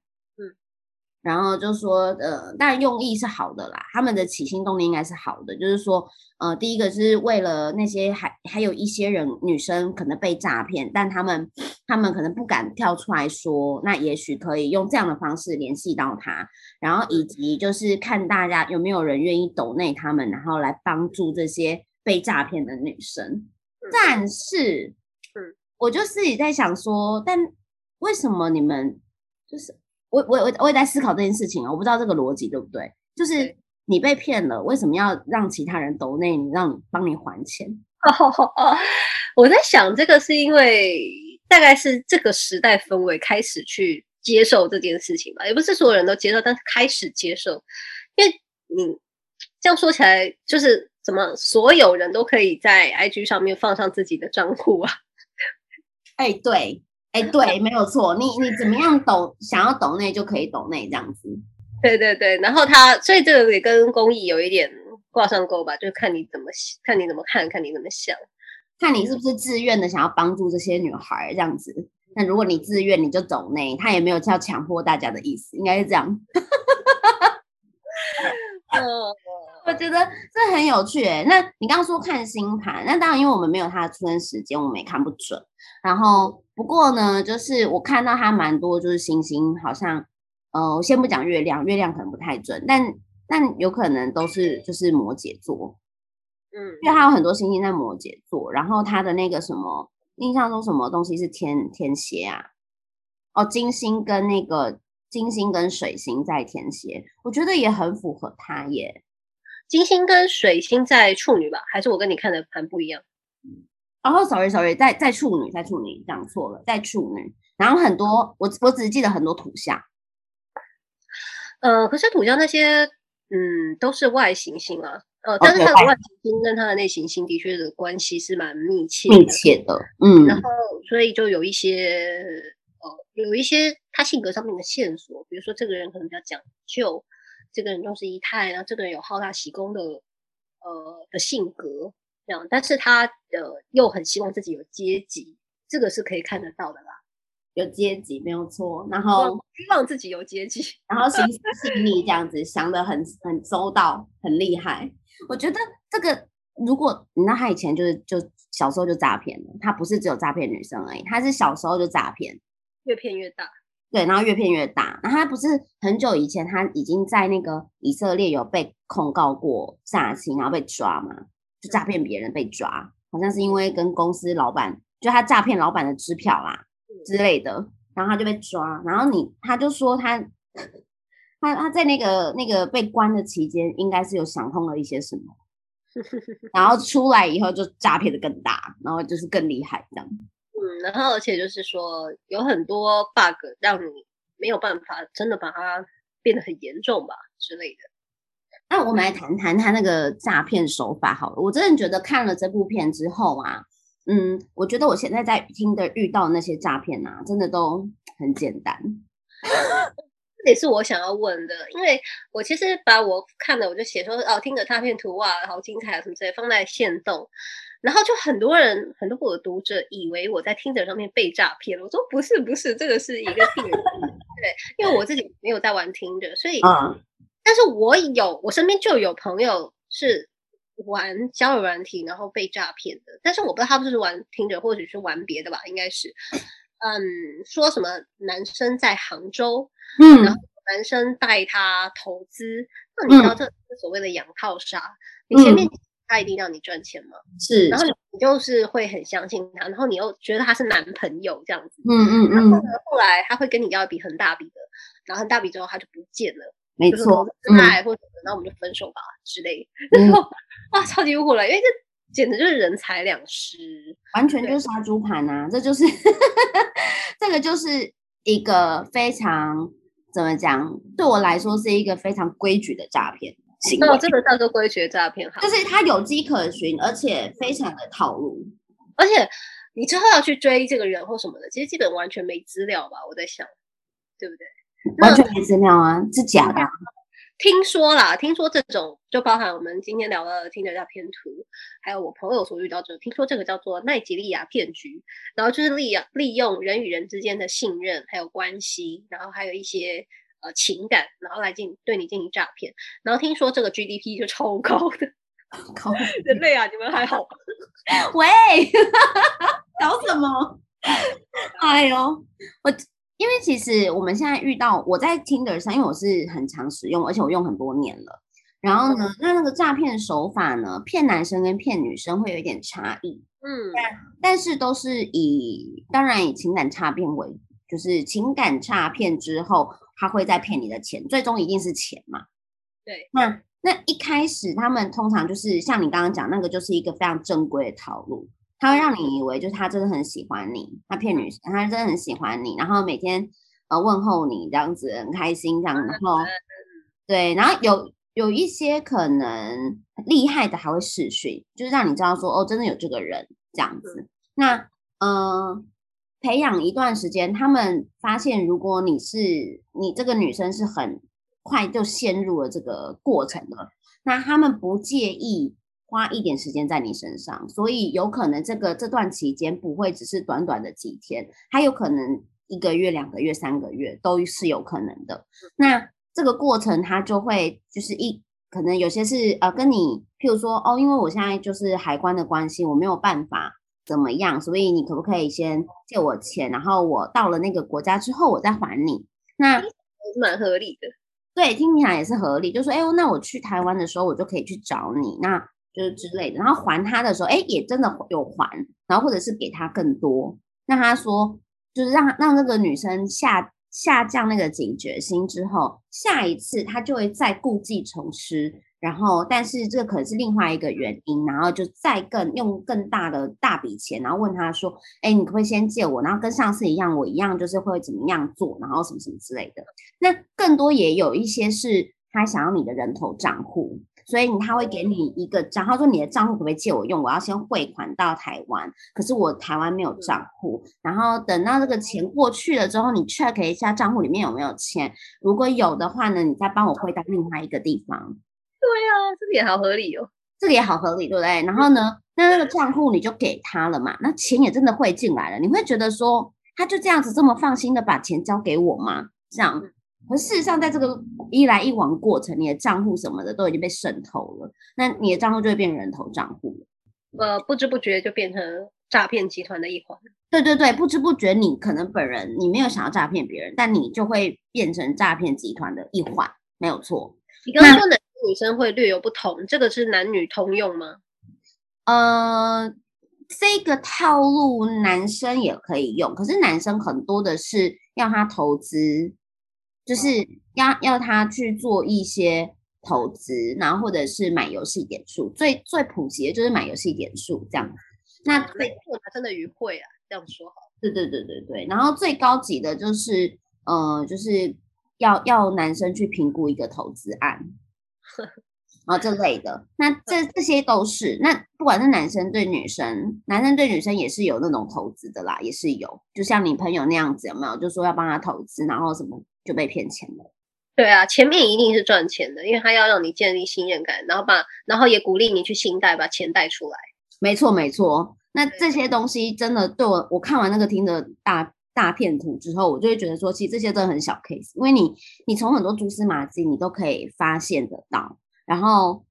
然后就说，呃，但用意是好的啦，他们的起心动念应该是好的，就是说，呃，第一个是为了那些还还有一些人女生可能被诈骗，但他们他们可能不敢跳出来说，那也许可以用这样的方式联系到他，然后以及就是看大家有没有人愿意抖内他们，然后来帮助这些被诈骗的女生。但是，嗯，我就自己在想说，但为什么你们就是？我我我我也在思考这件事情啊，我不知道这个逻辑对不对？就是你被骗了，为什么要让其他人抖内你，让你帮你还钱？[LAUGHS] 我在想，这个是因为大概是这个时代氛围开始去接受这件事情吧，也不是所有人都接受，但是开始接受。因为你这样说起来，就是怎么所有人都可以在 IG 上面放上自己的账户啊？[LAUGHS] 哎，对。[LAUGHS] 哎，对，没有错。你你怎么样抖，想要抖内就可以抖内这样子。对对对，然后他，所以这个也跟公益有一点挂上钩吧，就看你怎么看你怎么看，看你怎么想，看你是不是自愿的想要帮助这些女孩这样子。那如果你自愿，你就抖内，他也没有叫强迫大家的意思，应该是这样。[LAUGHS] 嗯，[LAUGHS] 我觉得这很有趣。那你刚刚说看星盘，那当然，因为我们没有他的出生时间，我们也看不准。然后。不过呢，就是我看到他蛮多，就是星星好像，呃，我先不讲月亮，月亮可能不太准，但但有可能都是就是摩羯座，嗯，因为他有很多星星在摩羯座，然后他的那个什么印象中什么东西是天天蝎啊？哦，金星跟那个金星跟水星在天蝎，我觉得也很符合他耶。金星跟水星在处女吧？还是我跟你看的盘不一样？然后，sorry，sorry，在在处女，在处女讲错了，在处女。然后很多，我我只记得很多土象。呃，可是土象那些，嗯，都是外行星啊。呃，但是它的外行星跟它的内行星的确的关系是蛮密切密切的。嗯，然后所以就有一些，呃，有一些他性格上面的线索，比如说这个人可能比较讲究，这个人重视仪态，然后这个人有好大喜功的，呃的性格。这样，但是他呃又很希望自己有阶级，这个是可以看得到的啦。有阶级没有错，然后希望自己有阶级，然后心思细腻，这样子想的很很周到，很厉害。我觉得这个，如果你知道他以前就是就小时候就诈骗了，他不是只有诈骗女生而已，他是小时候就诈骗，越骗越大。对，然后越骗越大。然后他不是很久以前他已经在那个以色列有被控告过诈欺，然后被抓嘛。就诈骗别人被抓，好像是因为跟公司老板，就他诈骗老板的支票啦之类的，然后他就被抓。然后你他就说他他他在那个那个被关的期间，应该是有想通了一些什么，[LAUGHS] 然后出来以后就诈骗的更大，然后就是更厉害这样。嗯，然后而且就是说有很多 bug 让你没有办法真的把它变得很严重吧之类的。那我们来谈谈他那个诈骗手法好了。我真的觉得看了这部片之后啊，嗯，我觉得我现在在听的遇到那些诈骗啊，真的都很简单。[LAUGHS] 这也是我想要问的，因为我其实把我看的，我就写说哦，听的诈骗图啊，好精彩啊，什么之类，放在线动，然后就很多人，很多我的读者以为我在听者上面被诈骗了。我说不是，不是，这个是一个骗人。[LAUGHS] 对，因为我自己没有在玩听者，所以，但是我有，我身边就有朋友是玩交友软体，然后被诈骗的。但是我不知道他不是玩听者，或者是玩别的吧，应该是。嗯，说什么男生在杭州，嗯，然后男生带他投资，那你知道这所谓的养套杀，你前面他一定让你赚钱吗？是，然后你就是会很相信他，然后你又觉得他是男朋友这样子，嗯嗯嗯，然后呢，后来他会跟你要一笔很大笔的，然后很大笔之后他就不见了，没错，爱或者然后我们就分手吧之类，然 [LAUGHS] 后 [LAUGHS] 哇，超级无火了，因为这。简直就是人财两失，完全就是杀猪盘呐！这就是 [LAUGHS] 这个就是一个非常怎么讲？对我来说是一个非常规矩的诈骗行为。这个叫做规矩的诈骗，就是它有迹可循，而且非常的套路。而且你之后要去追这个人或什么的，其实基本完全没资料吧？我在想，对不对？完全没资料啊，是假的。听说啦，听说这种就包含我们今天聊的听着叫骗图，还有我朋友所遇到这，听说这个叫做奈吉利亚骗局，然后就是利用利用人与人之间的信任还有关系，然后还有一些呃情感，然后来进对你进行诈骗，然后听说这个 GDP 就超高的，[LAUGHS] 高人类啊，你们还好？喂，[LAUGHS] 搞什么？[LAUGHS] 哎呦，我。因为其实我们现在遇到我在 Tinder 上，因为我是很常使用，而且我用很多年了。然后呢，那那个诈骗手法呢，骗男生跟骗女生会有一点差异。嗯，但但是都是以当然以情感诈骗为，就是情感诈骗之后，他会再骗你的钱，最终一定是钱嘛。对，那那一开始他们通常就是像你刚刚讲那个，就是一个非常正规的套路。他会让你以为就是他真的很喜欢你，他骗女生，他真的很喜欢你，然后每天呃问候你这样子很开心这样，然后对，然后有有一些可能厉害的还会试训，就是让你知道说哦真的有这个人这样子。那嗯，培养一段时间，他们发现如果你是你这个女生是很快就陷入了这个过程的，那他们不介意。花一点时间在你身上，所以有可能这个这段期间不会只是短短的几天，还有可能一个月、两个月、三个月都是有可能的。那这个过程它就会就是一可能有些是呃跟你，譬如说哦，因为我现在就是海关的关系，我没有办法怎么样，所以你可不可以先借我钱，然后我到了那个国家之后我再还你？那蛮合理的，对，听起来也是合理。就说哎，那我去台湾的时候我就可以去找你，那。就是之类的，然后还他的时候，哎，也真的有还，然后或者是给他更多。那他说，就是让让那个女生下下降那个警觉心之后，下一次他就会再故技重施。然后，但是这可能是另外一个原因，然后就再更用更大的大笔钱，然后问他说，哎，你可不可以先借我？然后跟上次一样，我一样就是会怎么样做，然后什么什么之类的。那更多也有一些是他想要你的人头账户。所以他会给你一个账，号说你的账户可不可以借我用？我要先汇款到台湾，可是我台湾没有账户。然后等到这个钱过去了之后，你 check 一下账户里面有没有钱，如果有的话呢，你再帮我汇到另外一个地方。对啊，这个也好合理哦，这个也好合理，对不对？然后呢，那那个账户你就给他了嘛，那钱也真的汇进来了。你会觉得说，他就这样子这么放心的把钱交给我吗？这样？可事实上，在这个一来一往过程，你的账户什么的都已经被渗透了，那你的账户就会变人头账户了。呃，不知不觉就变成诈骗集团的一环。对对对，不知不觉你可能本人你没有想要诈骗别人，但你就会变成诈骗集团的一环，没有错。你刚刚说男生女生会略有不同，这个是男女通用吗？呃，这个套路男生也可以用，可是男生很多的是要他投资。就是要要他去做一些投资，然后或者是买游戏点数，最最普及的就是买游戏点数这样。那最做男生的鱼会啊，这样说好。对对对对对。然后最高级的就是，呃，就是要要男生去评估一个投资案。[LAUGHS] 啊这类的。那这这些都是，那不管是男生对女生，男生对女生也是有那种投资的啦，也是有，就像你朋友那样子，有没有？就说要帮他投资，然后什么就被骗钱了。对啊，前面一定是赚钱的，因为他要让你建立信任感，然后把，然后也鼓励你去信贷，把钱贷出来。没错，没错。那这些东西真的对我，我看完那个听的大大片图之后，我就会觉得说，其实这些真的很小 case，因为你你从很多蛛丝马迹你都可以发现得到。然后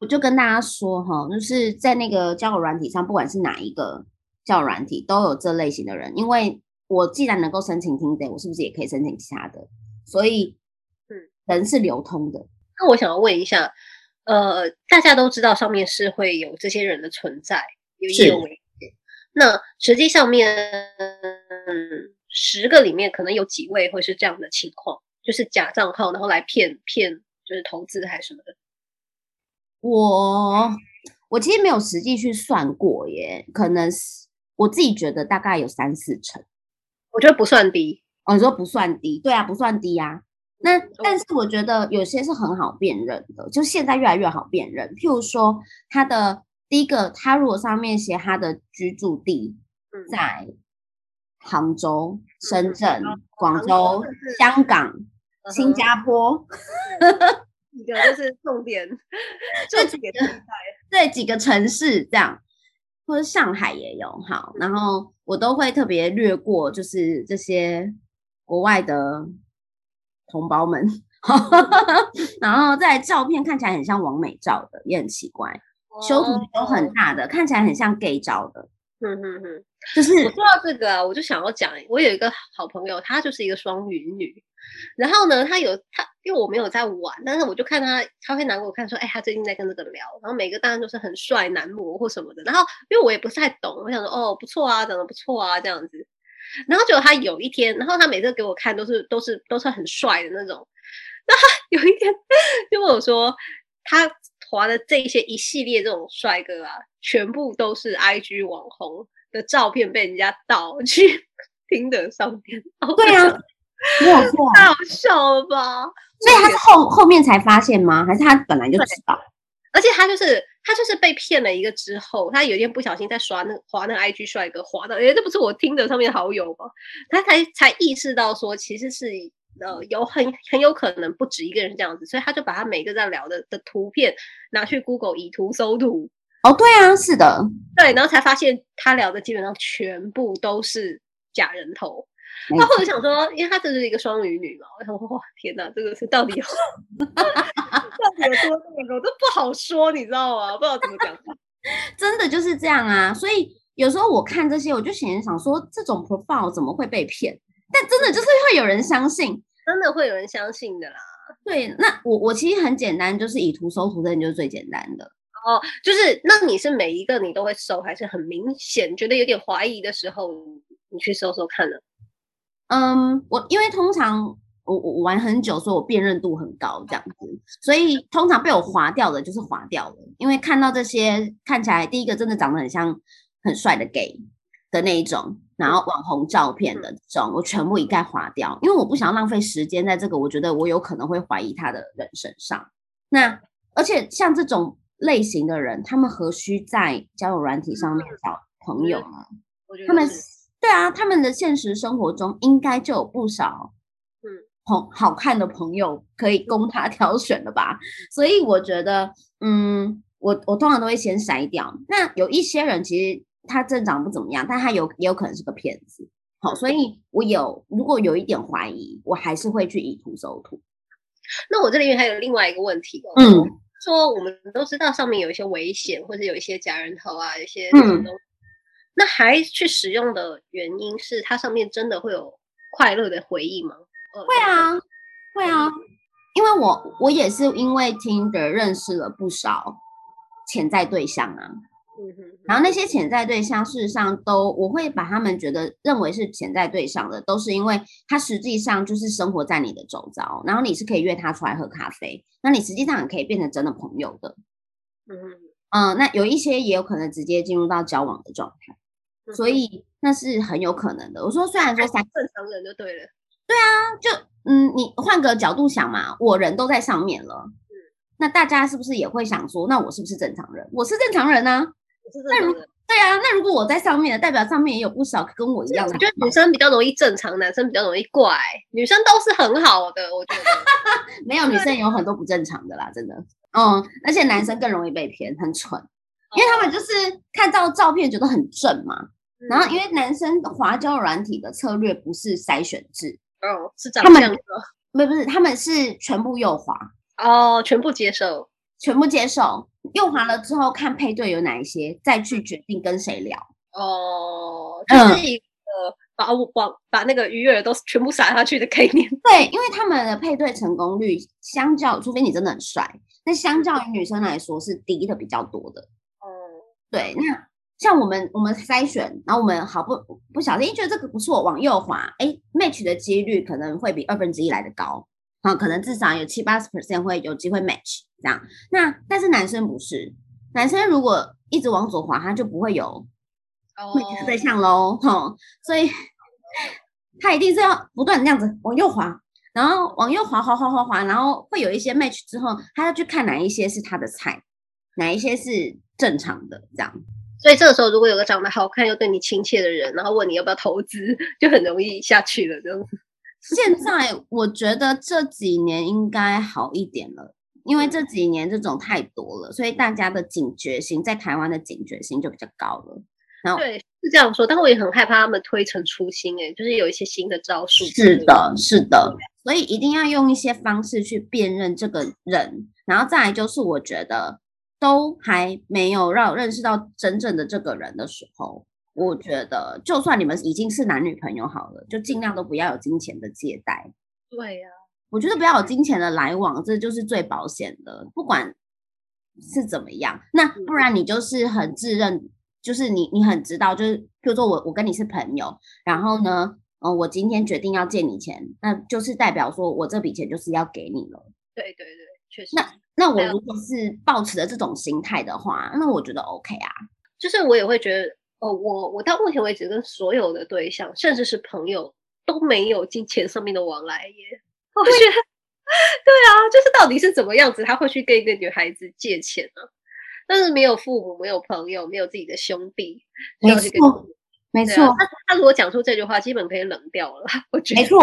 我就跟大家说哈，就是在那个交友软体上，不管是哪一个交友软体，都有这类型的人。因为我既然能够申请听的，我是不是也可以申请其他的？所以。嗯人是流通的，那我想要问一下，呃，大家都知道上面是会有这些人的存在，有业务危险。那实际上面，嗯，十个里面可能有几位会是这样的情况，就是假账号，然后来骗骗，就是投资还是什么的。我我其实没有实际去算过耶，可能是我自己觉得大概有三四成，我觉得不算低。哦，你说不算低，对啊，不算低啊。那但是我觉得有些是很好辨认的，就现在越来越好辨认。譬如说，他的第一个，他如果上面写他的居住地在杭州、深圳、广州、香港、新加坡，几个就是重点，这几个对几个城市这样，或者上海也有好，然后我都会特别略过，就是这些国外的。同胞们，[LAUGHS] 然后在照片看起来很像王美照的，也很奇怪，修图都很大的，看起来很像 gay 照的。嗯嗯嗯，就是我说到这个，我就想要讲，我有一个好朋友，她就是一个双鱼女，然后呢，他有他，因为我没有在玩，但是我就看他，他会拿给我看，说，哎，他最近在跟这个聊，然后每个当然都是很帅男模或什么的，然后因为我也不太懂，我想说，哦，不错啊，长得不错啊，这样子。然后就他有一天，然后他每次给我看都是都是都是很帅的那种。那他 [LAUGHS] 有一天就问我说，他划的这些一系列这种帅哥啊，全部都是 IG 网红的照片被人家盗去 [LAUGHS] 听的上面。对啊，没有错，太好笑了吧？所以他是后后面才发现吗？还是他本来就知道？而且他就是他就是被骗了一个之后，他有一天不小心在刷那个滑那个 IG 帅哥，滑到哎，这不是我听的上面好友吗？他才才意识到说，其实是呃有很很有可能不止一个人这样子，所以他就把他每个在聊的的图片拿去 Google 以图搜图。哦，对啊，是的，对，然后才发现他聊的基本上全部都是假人头。他或者想说，因为他这是一个双鱼女嘛，我想说，哇，天哪，这个是到底有 [LAUGHS] 到底有多那个，我都不好说，你知道吗？不知道怎么讲。[LAUGHS] 真的就是这样啊，所以有时候我看这些，我就心里想说，这种 profile 怎么会被骗？但真的就是会有人相信，真的会有人相信的啦。对，那我我其实很简单，就是以图搜图，这就是最简单的。哦，就是那你是每一个你都会搜，还是很明显觉得有点怀疑的时候，你去搜搜看呢？嗯，我因为通常我我玩很久，所以我辨认度很高，这样子，所以通常被我划掉的就是划掉了。因为看到这些看起来第一个真的长得很像很帅的 gay 的那一种，然后网红照片的这种，我全部一概划掉，因为我不想要浪费时间在这个我觉得我有可能会怀疑他的人身上。那而且像这种类型的人，他们何须在交友软体上面找朋友呢？他们。对啊，他们的现实生活中应该就有不少嗯朋好看的朋友可以供他挑选的吧。[LAUGHS] 所以我觉得，嗯，我我通常都会先筛掉。那有一些人其实他正长不怎么样，但他有也有可能是个骗子。好，所以我有如果有一点怀疑，我还是会去以图搜图。[LAUGHS] 那我这里面还有另外一个问题哦，嗯，说我们都知道上面有一些危险，或者有一些假人头啊，一些嗯。那还去使用的原因是它上面真的会有快乐的回忆吗？会啊，会啊，因为我我也是因为听的认识了不少潜在对象啊，嗯哼，然后那些潜在对象事实上都我会把他们觉得认为是潜在对象的，都是因为他实际上就是生活在你的周遭，然后你是可以约他出来喝咖啡，那你实际上也可以变成真的朋友的，嗯嗯，那有一些也有可能直接进入到交往的状态。所以那是很有可能的。我说，虽然说三正常人就对了，对啊，就嗯，你换个角度想嘛，我人都在上面了，那大家是不是也会想说，那我是不是正常人？我是正常人呢？那如对啊，那如果我在上面，代表上面也有不少跟我一样的。我觉得女生比较容易正常，男生比较容易怪。女生都是很好的，我觉得 [LAUGHS] 没有女生有很多不正常的啦，真的。嗯，而且男生更容易被骗，很蠢，因为他们就是看到照片觉得很正嘛。然后因为男生滑交软体的策略不是筛选制，哦，是长相的，不不是，他们是全部右滑哦，全部接受，全部接受。右滑了之后，看配对有哪一些，再去决定跟谁聊。哦，就是一个把往把那个鱼饵都全部撒下去的概念。对，因为他们的配对成功率相较，除非你真的很帅，那相较于女生来说是低的比较多的。哦，对，那像我们我们筛选，然后我们好不不小心觉得这个不错，往右滑，哎，match 的几率可能会比二分之一来的高。啊，可能至少有七八十 percent 会有机会 match 这样。那但是男生不是，男生如果一直往左滑，他就不会有 match 对象喽。哈，所以 [LAUGHS] 他一定是要不断这样子往右滑，然后往右滑滑滑滑滑，然后会有一些 match 之后，他要去看哪一些是他的菜，哪一些是正常的这样。所以这个时候，如果有个长得好看又对你亲切的人，然后问你要不要投资，就很容易下去了这样子。现在我觉得这几年应该好一点了，因为这几年这种太多了，所以大家的警觉性在台湾的警觉性就比较高了。然后对是这样说，但我也很害怕他们推陈出新，哎，就是有一些新的招数。是的，是的，所以一定要用一些方式去辨认这个人，然后再来就是我觉得都还没有让认识到真正的这个人的时候。我觉得，就算你们已经是男女朋友好了，就尽量都不要有金钱的借贷。对呀，我觉得不要有金钱的来往，这就是最保险的。不管是怎么样，那不然你就是很自认，就是你你很知道，就是比如说我我跟你是朋友，然后呢，嗯，我今天决定要借你钱，那就是代表说我这笔钱就是要给你了。对对对，确实。那那我如果是抱持的这种心态的话，那我觉得 OK 啊，就是我也会觉得。哦，我我到目前为止跟所有的对象，甚至是朋友都没有金钱上面的往来耶。我觉得，[LAUGHS] 对啊，就是到底是怎么样子，他会去跟一个女孩子借钱呢？但是没有父母，没有朋友，没有自己的兄弟，没错，没错。他他如果讲出这句话，基本可以冷掉了。我觉得没错。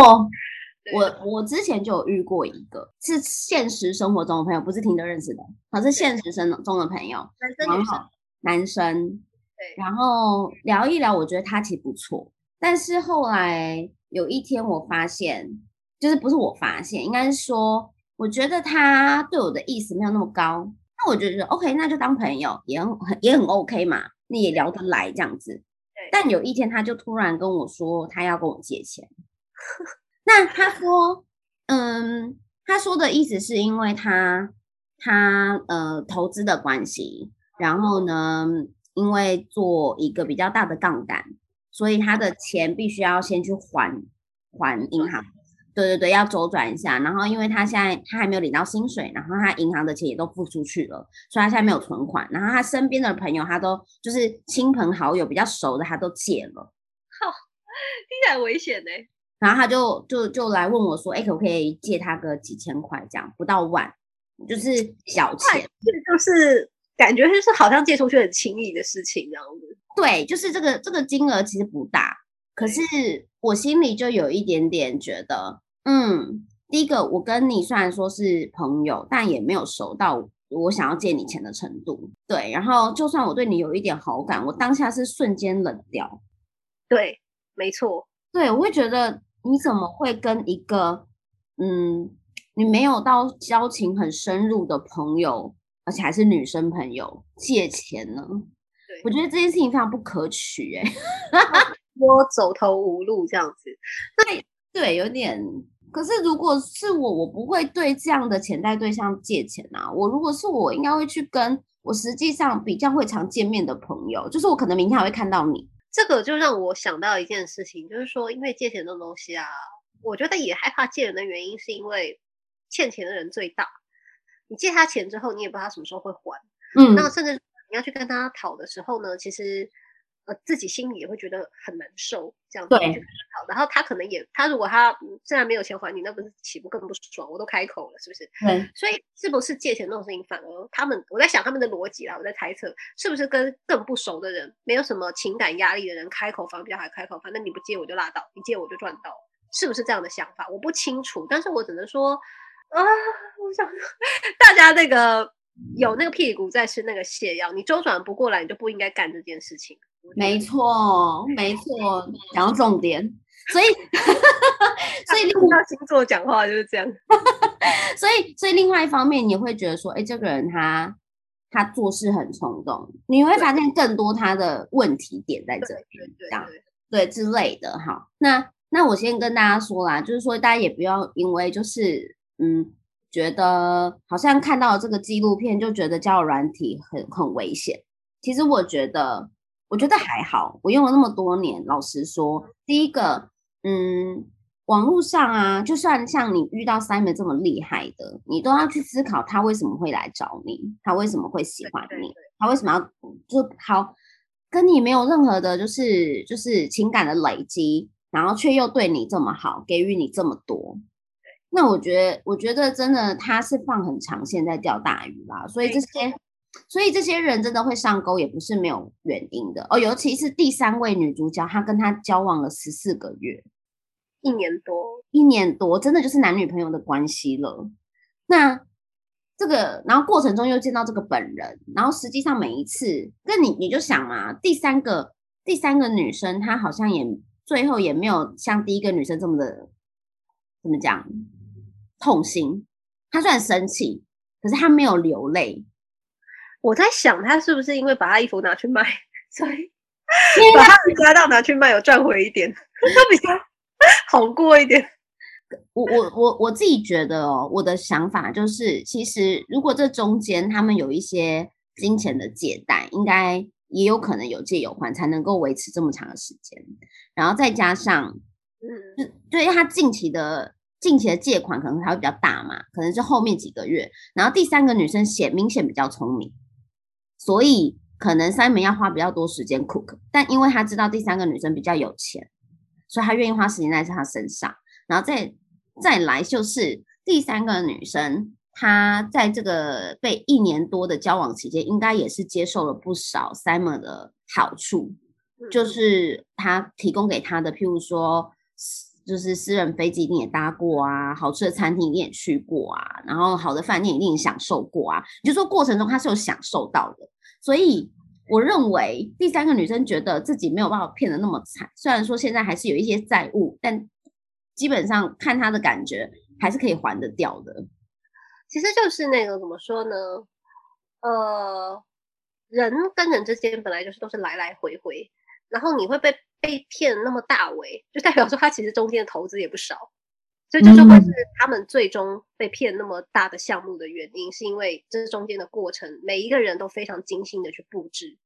我我之前就有遇过一个，是现实生活中的朋友，不是听的认识的，他是现实生中的朋友，男生女生，男生。对然后聊一聊，我觉得他其实不错。但是后来有一天，我发现，就是不是我发现，应该是说，我觉得他对我的意思没有那么高。那我觉得 OK，那就当朋友也很也很 OK 嘛，你也聊得来这样子。对但有一天，他就突然跟我说，他要跟我借钱。[LAUGHS] 那他说，嗯，他说的意思是因为他他呃投资的关系，然后呢？因为做一个比较大的杠杆，所以他的钱必须要先去还还银行。对对对，要周转一下。然后因为他现在他还没有领到薪水，然后他银行的钱也都付出去了，所以他现在没有存款。然后他身边的朋友，他都就是亲朋好友比较熟的，他都借了。好，听起来危险呢。然后他就就就来问我说：“哎，可不可以借他个几千块，这样不到万，就是小钱，就是。”感觉就是好像借出去很轻易的事情这样子。对，就是这个这个金额其实不大，可是我心里就有一点点觉得，嗯，第一个我跟你虽然说是朋友，但也没有熟到我想要借你钱的程度。对，然后就算我对你有一点好感，我当下是瞬间冷掉。对，没错。对，我会觉得你怎么会跟一个嗯，你没有到交情很深入的朋友？而且还是女生朋友借钱呢，我觉得这件事情非常不可取哎，[LAUGHS] 我走投无路这样子，对对，有点。可是如果是我，我不会对这样的潜在对象借钱啊。我如果是我，应该会去跟我实际上比较会常见面的朋友，就是我可能明天还会看到你。这个就让我想到一件事情，就是说，因为借钱这种东西啊，我觉得也害怕借人的原因，是因为欠钱的人最大。你借他钱之后，你也不知道他什么时候会还。嗯，那甚至你要去跟他讨的时候呢，其实，呃自己心里也会觉得很难受，这样子。对。好，然后他可能也，他如果他虽然没有钱还你，那不是岂不更不爽？我都开口了，是不是？对。所以是不是借钱这种事情，反而他们我在想他们的逻辑啦，我在猜测是不是跟更不熟的人，没有什么情感压力的人开口，反而比较好开口，反正你不借我就拉倒，你借我就赚到，是不是这样的想法？我不清楚，但是我只能说啊，我想 [LAUGHS] 大家那个。有那个屁股在吃那个泻药，你周转不过来，你就不应该干这件事情。没错，没错，讲到重点。所以，[LAUGHS] 所以另外星座讲话就是这样。[LAUGHS] 所以，所以另外一方面，你会觉得说，哎，这个人他他做事很冲动，你会发现更多他的问题点在这里，这样对之类的。哈，那那我先跟大家说啦，就是说大家也不要因为就是嗯。觉得好像看到这个纪录片，就觉得交友软体很很危险。其实我觉得，我觉得还好。我用了那么多年，老实说，第一个，嗯，网络上啊，就算像你遇到 Simon 这么厉害的，你都要去思考他为什么会来找你，他为什么会喜欢你，他为什么要就好跟你没有任何的，就是就是情感的累积，然后却又对你这么好，给予你这么多。那我觉得，我觉得真的他是放很长线在钓大鱼啦，所以这些，所以这些人真的会上钩，也不是没有原因的哦。尤其是第三位女主角，她跟他交往了十四个月，一年多，一年多，真的就是男女朋友的关系了。那这个，然后过程中又见到这个本人，然后实际上每一次，那你你就想嘛，第三个第三个女生，她好像也最后也没有像第一个女生这么的，怎么讲？痛心，她虽然生气，可是她没有流泪。我在想，他是不是因为把他衣服拿去卖，所以把他的家当拿去卖，有赚回一点，他比较 [LAUGHS] 好过一点。我我我我自己觉得哦，我的想法就是，其实如果这中间他们有一些金钱的借贷，应该也有可能有借有还，才能够维持这么长的时间。然后再加上，嗯，对他近期的。近期的借款可能还会比较大嘛，可能是后面几个月。然后第三个女生显明显比较聪明，所以可能 Simon 要花比较多时间 cook，但因为他知道第三个女生比较有钱，所以他愿意花时间在她身上。然后再再来就是第三个女生，她在这个被一年多的交往期间，应该也是接受了不少 Simon 的好处，就是他提供给她的，譬如说。就是私人飞机一定也搭过啊，好吃的餐厅一定也去过啊，然后好的饭店一定享受过啊。你就说过程中他是有享受到的，所以我认为第三个女生觉得自己没有办法骗的那么惨，虽然说现在还是有一些债务，但基本上看他的感觉还是可以还得掉的。其实就是那个怎么说呢？呃，人跟人之间本来就是都是来来回回，然后你会被。被骗那么大为，就代表说他其实中间的投资也不少，所以就是会是他们最终被骗那么大的项目的原因，是因为这中间的过程，每一个人都非常精心的去布置。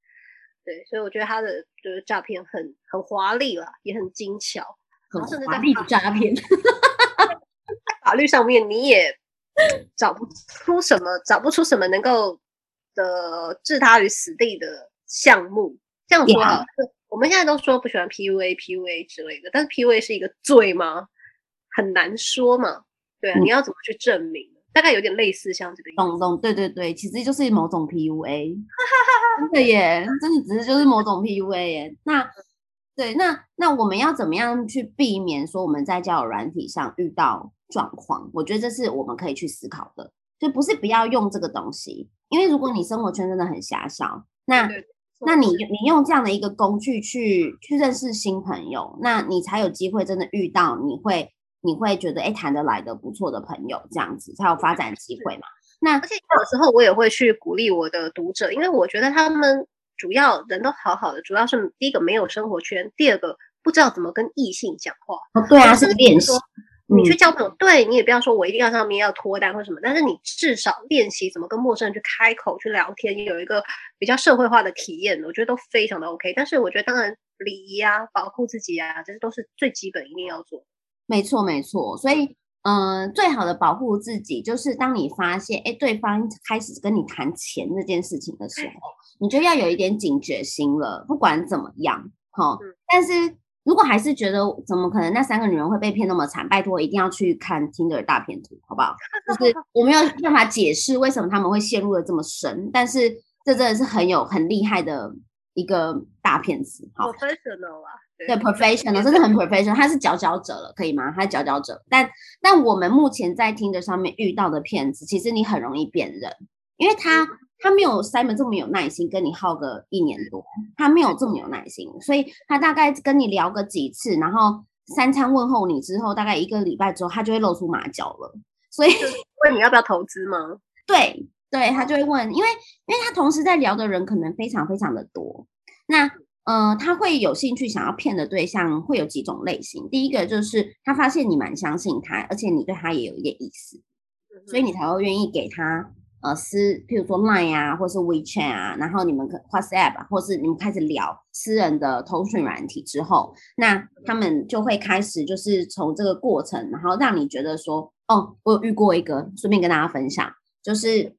对，所以我觉得他的就是诈骗很很华丽了，也很精巧，很华丽的诈骗。法律上面你也找不出什么，找不出什么能够的置他于死地的项目。这样说啊。我们现在都说不喜欢 PUA、PUA 之类的，但是 PUA 是一个罪吗？很难说嘛。对啊，你要怎么去证明？大概有点类似像这个。懂懂，对对对，其实就是某种 PUA。真的耶，真的只是就是某种 PUA 耶。那对，那那我们要怎么样去避免说我们在交友软体上遇到状况？我觉得这是我们可以去思考的，就不是不要用这个东西，因为如果你生活圈真的很狭小，那。那你你用这样的一个工具去去认识新朋友，那你才有机会真的遇到你会你会觉得哎谈得来的不错的朋友，这样子才有发展机会嘛。那而且有时候我也会去鼓励我的读者，因为我觉得他们主要人都好好的，主要是第一个没有生活圈，第二个不知道怎么跟异性讲话。哦，对啊，是练习。你去交朋友，对你也不要说我一定要上面要脱单或什么，但是你至少练习怎么跟陌生人去开口去聊天，有一个比较社会化的体验，我觉得都非常的 OK。但是我觉得当然礼仪啊，保护自己啊，这些都是最基本一定要做。没错没错，所以嗯，最好的保护自己就是当你发现，哎，对方开始跟你谈钱这件事情的时候，你就要有一点警觉心了。不管怎么样，哈，但是如果还是觉得怎么可能那三个女人会被骗那么惨，拜托一定要去看听的大片图，好不好？就是 [LAUGHS] 我没有办法解释为什么他们会陷入的这么深，但是这真的是很有很厉害的一个大骗子，好，professional 啊。对，professional，真的很 professional，他是佼佼者了，可以吗？他是佼佼者，但但我们目前在听的上面遇到的骗子，其实你很容易辨认，因为他他没有 Simon 这么有耐心跟你耗个一年多，他没有这么有耐心，所以他大概跟你聊个几次，然后三餐问候你之后，大概一个礼拜之后，他就会露出马脚了。所以问你要不要投资吗？[LAUGHS] 对对，他就会问，因为因为他同时在聊的人可能非常非常的多，那。呃，他会有兴趣想要骗的对象会有几种类型。第一个就是他发现你蛮相信他，而且你对他也有一点意思，所以你才会愿意给他呃私，譬如说 Line 啊，或是 WeChat 啊，然后你们可 WhatsApp，或是你们开始聊私人的通讯软体之后，那他们就会开始就是从这个过程，然后让你觉得说，哦，我有遇过一个，顺便跟大家分享，就是。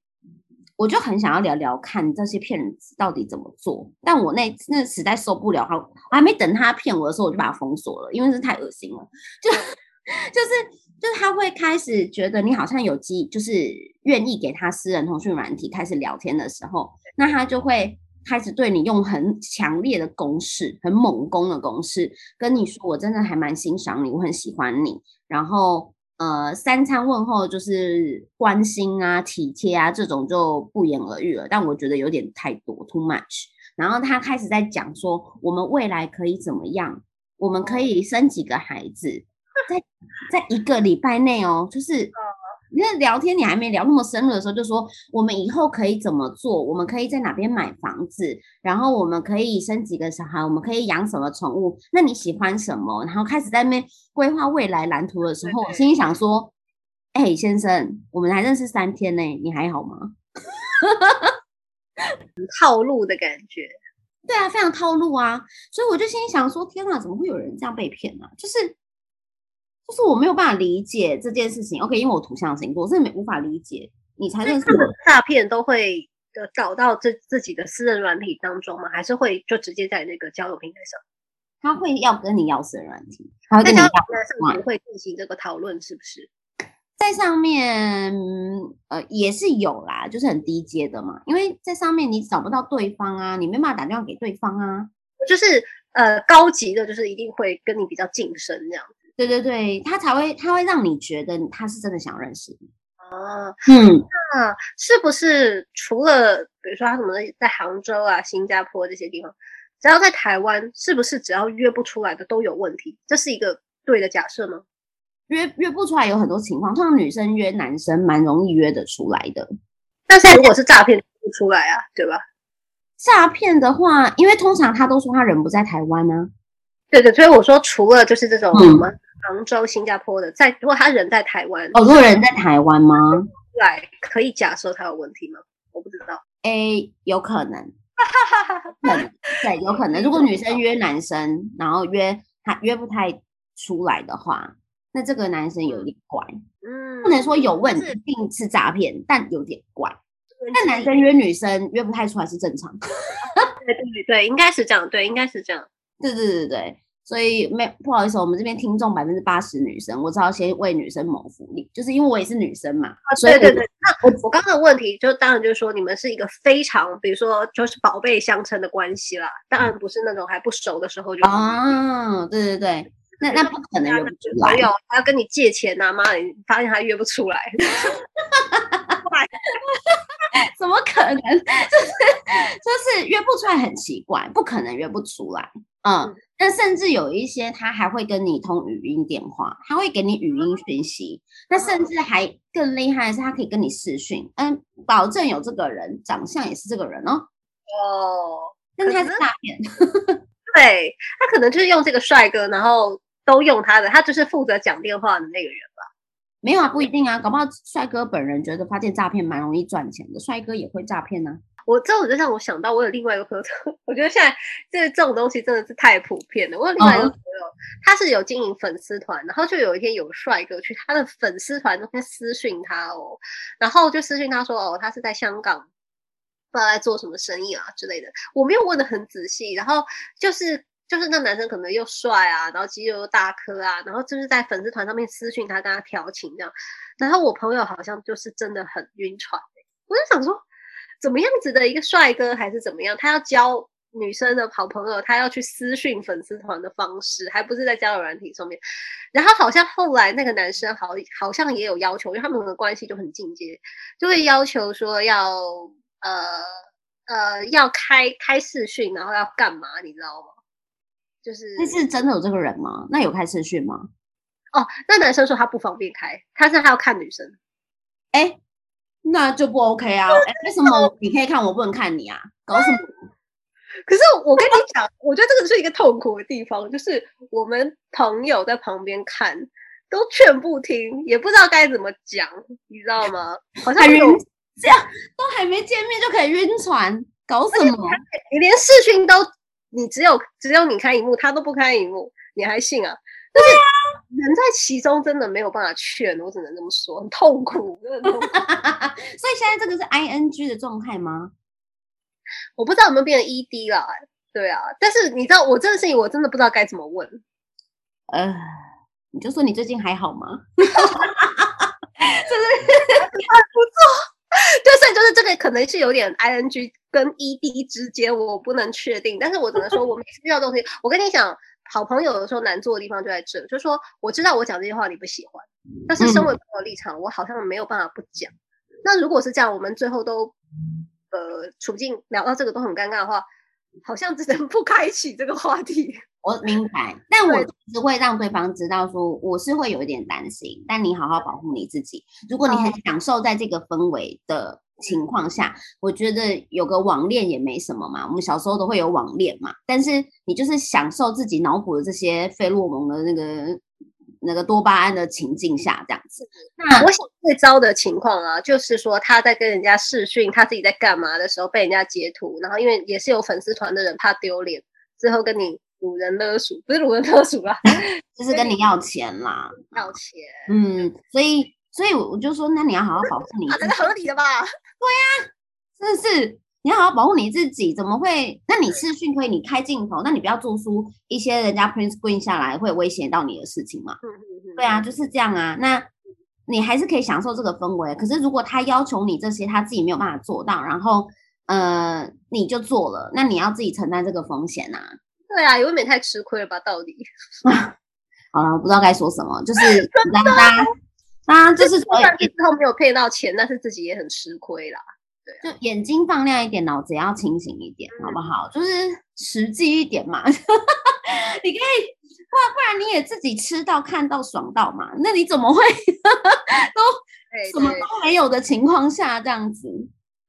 我就很想要聊聊看这些骗子到底怎么做，但我那那实在受不了他，我还没等他骗我的时候，我就把他封锁了，因为是太恶心了。就 [LAUGHS] 就是就是他会开始觉得你好像有机，就是愿意给他私人通讯软体开始聊天的时候，那他就会开始对你用很强烈的攻势，很猛攻的攻势，跟你说我真的还蛮欣赏你，我很喜欢你，然后。呃，三餐问候就是关心啊、体贴啊，这种就不言而喻了。但我觉得有点太多，too much。然后他开始在讲说，我们未来可以怎么样？我们可以生几个孩子，在在一个礼拜内哦，就是。因为聊天你还没聊那么深入的时候，就说我们以后可以怎么做？我们可以在哪边买房子？然后我们可以生几个小孩？我们可以养什么宠物？那你喜欢什么？然后开始在那边规划未来蓝图的时候，我心里想说：“哎，先生，我们还认识三天呢，你还好吗？” [LAUGHS] 套路的感觉，对啊，非常套路啊！所以我就心里想说：“天哪，怎么会有人这样被骗呢？”就是。就是我没有办法理解这件事情，OK？因为我图像星座，我是没无法理解。你才认识的诈骗都会呃找到自自己的私人软体当中吗？还是会就直接在那个交友平台上？他会要跟你要私人软体，他会跟你要。上会进行这个讨论，是不是？在上面呃也是有啦，就是很低阶的嘛。因为在上面你找不到对方啊，你没办法打电话给对方啊。就是呃高级的，就是一定会跟你比较近身这样。对对对，他才会，他会让你觉得他是真的想认识你哦。嗯，那是不是除了比如说他什么在杭州啊、新加坡这些地方，只要在台湾，是不是只要约不出来的都有问题？这是一个对的假设吗？约约不出来有很多情况，通常女生约男生蛮容易约得出来的。但是如果是诈骗不出来啊，对吧？诈骗的话，因为通常他都说他人不在台湾呢。对对，所以我说除了就是这种什么。杭州、新加坡的，在如果他人在台湾，哦，如果人在台湾吗？来，可以假设他有问题吗？我不知道。A 有可能，[LAUGHS] 很对，有可能。如果女生约男生，然后约他约不太出来的话，那这个男生有点怪。嗯，不能说有问题，一定是诈骗，但有点怪。但男生约女生约不太出来是正常。[LAUGHS] 对对对，应该是这样。对，应该是这样。对对对对。所以没不好意思，我们这边听众百分之八十女生，我只好先为女生谋福利，就是因为我也是女生嘛。啊，对对对。那我我刚刚的问题就当然就是说，你们是一个非常，比如说就是宝贝相称的关系啦，当然不是那种还不熟的时候就。啊，对对对，那那不可能约不出来。没有，他要跟你借钱呐，妈，你发现他约不出来。[LAUGHS] [LAUGHS] 怎么可能？[LAUGHS] 就是就是约不出来，很奇怪，不可能约不出来。嗯，但甚至有一些他还会跟你通语音电话，他会给你语音讯息。那甚至还更厉害的是，他可以跟你视讯，嗯，保证有这个人，长相也是这个人哦。哦，但他是诈骗。[LAUGHS] 对他可能就是用这个帅哥，然后都用他的，他就是负责讲电话的那个人吧。没有啊，不一定啊，搞不好帅哥本人觉得发现诈骗蛮容易赚钱的，帅哥也会诈骗呢。我这种就让我想到，我有另外一个朋友，[LAUGHS] 我觉得现在这这种东西真的是太普遍了。我有另外一个朋友，他是有经营粉丝团，然后就有一天有帅哥去他的粉丝团那边私讯他哦，然后就私讯他说哦，他是在香港，不知道在做什么生意啊之类的。我没有问的很仔细，然后就是就是那男生可能又帅啊，然后肌肉又大颗啊，然后就是在粉丝团上面私讯他，跟他调情这样。然后我朋友好像就是真的很晕船，我就想说。怎么样子的一个帅哥还是怎么样？他要交女生的好朋友，他要去私讯粉丝团的方式，还不是在交友软体上面。然后好像后来那个男生好好像也有要求，因为他们的关系就很进阶，就会要求说要呃呃要开开视讯，然后要干嘛？你知道吗？就是那是真的有这个人吗？那有开视讯吗？哦，那男生说他不方便开，他是他要看女生。哎。那就不 OK 啊？为什么你可以看我不能看你啊？搞什么？可是我跟你讲，我觉得这个是一个痛苦的地方，就是我们朋友在旁边看都劝不听，也不知道该怎么讲，你知道吗？好像晕，这样都还没见面就可以晕船，搞什么？你连视讯都，你只有只有你开荧幕，他都不开荧幕，你还信啊？对啊，人在其中真的没有办法劝，我只能这么说，很痛苦，真的痛苦。[LAUGHS] 所以现在这个是 I N G 的状态吗？我不知道有没有变成 E D 了。对啊，但是你知道我这个事情，我真的不知道该怎么问。呃，你就说你最近还好吗？[LAUGHS] 就是 [LAUGHS] 还不错。对，所以就是这个可能是有点 I N G 跟 E D 之间，我不能确定。但是我只能说，我每次遇到东西，我跟你讲。好朋友有时候难做的地方就在这，就是说我知道我讲这些话你不喜欢，但是身为朋友立场，我好像没有办法不讲。那如果是这样，我们最后都呃处境聊到这个都很尴尬的话，好像只能 [LAUGHS] 不开启这个话题。我明白，但我只会让对方知道说我是会有一点担心，但你好好保护你自己。如果你很享受在这个氛围的。情况下，我觉得有个网恋也没什么嘛。我们小时候都会有网恋嘛，但是你就是享受自己脑补的这些费洛蒙的那个那个多巴胺的情境下这样子。那我想最糟的情况啊，就是说他在跟人家视讯，他自己在干嘛的时候被人家截图，然后因为也是有粉丝团的人怕丢脸，之后跟你掳人勒赎，不是掳人勒赎啦，就是跟你要钱啦，要钱。嗯，所以。所以我就说，那你要好好保护你，这是合理的吧？对呀，真的是你要好好保护你自己。怎么会？那你视讯可以，你开镜头，那你不要做出一些人家 print screen 下来会威胁到你的事情嘛？嗯嗯嗯。对啊，就是这样啊。那你还是可以享受这个氛围。可是如果他要求你这些，他自己没有办法做到，然后呃，你就做了，那你要自己承担这个风险呐。对啊，有点太吃亏了吧？到底？[LAUGHS] 好了，我不知道该说什么，就是大家。啊，就是上去之后没有骗到钱，但是自己也很吃亏啦。对，就眼睛放亮一点，脑子也要清醒一点，好不好？就是实际一点嘛。[LAUGHS] 你可以，不然不然你也自己吃到、看到、爽到嘛？那你怎么会 [LAUGHS] 都什么都没有的情况下这样子？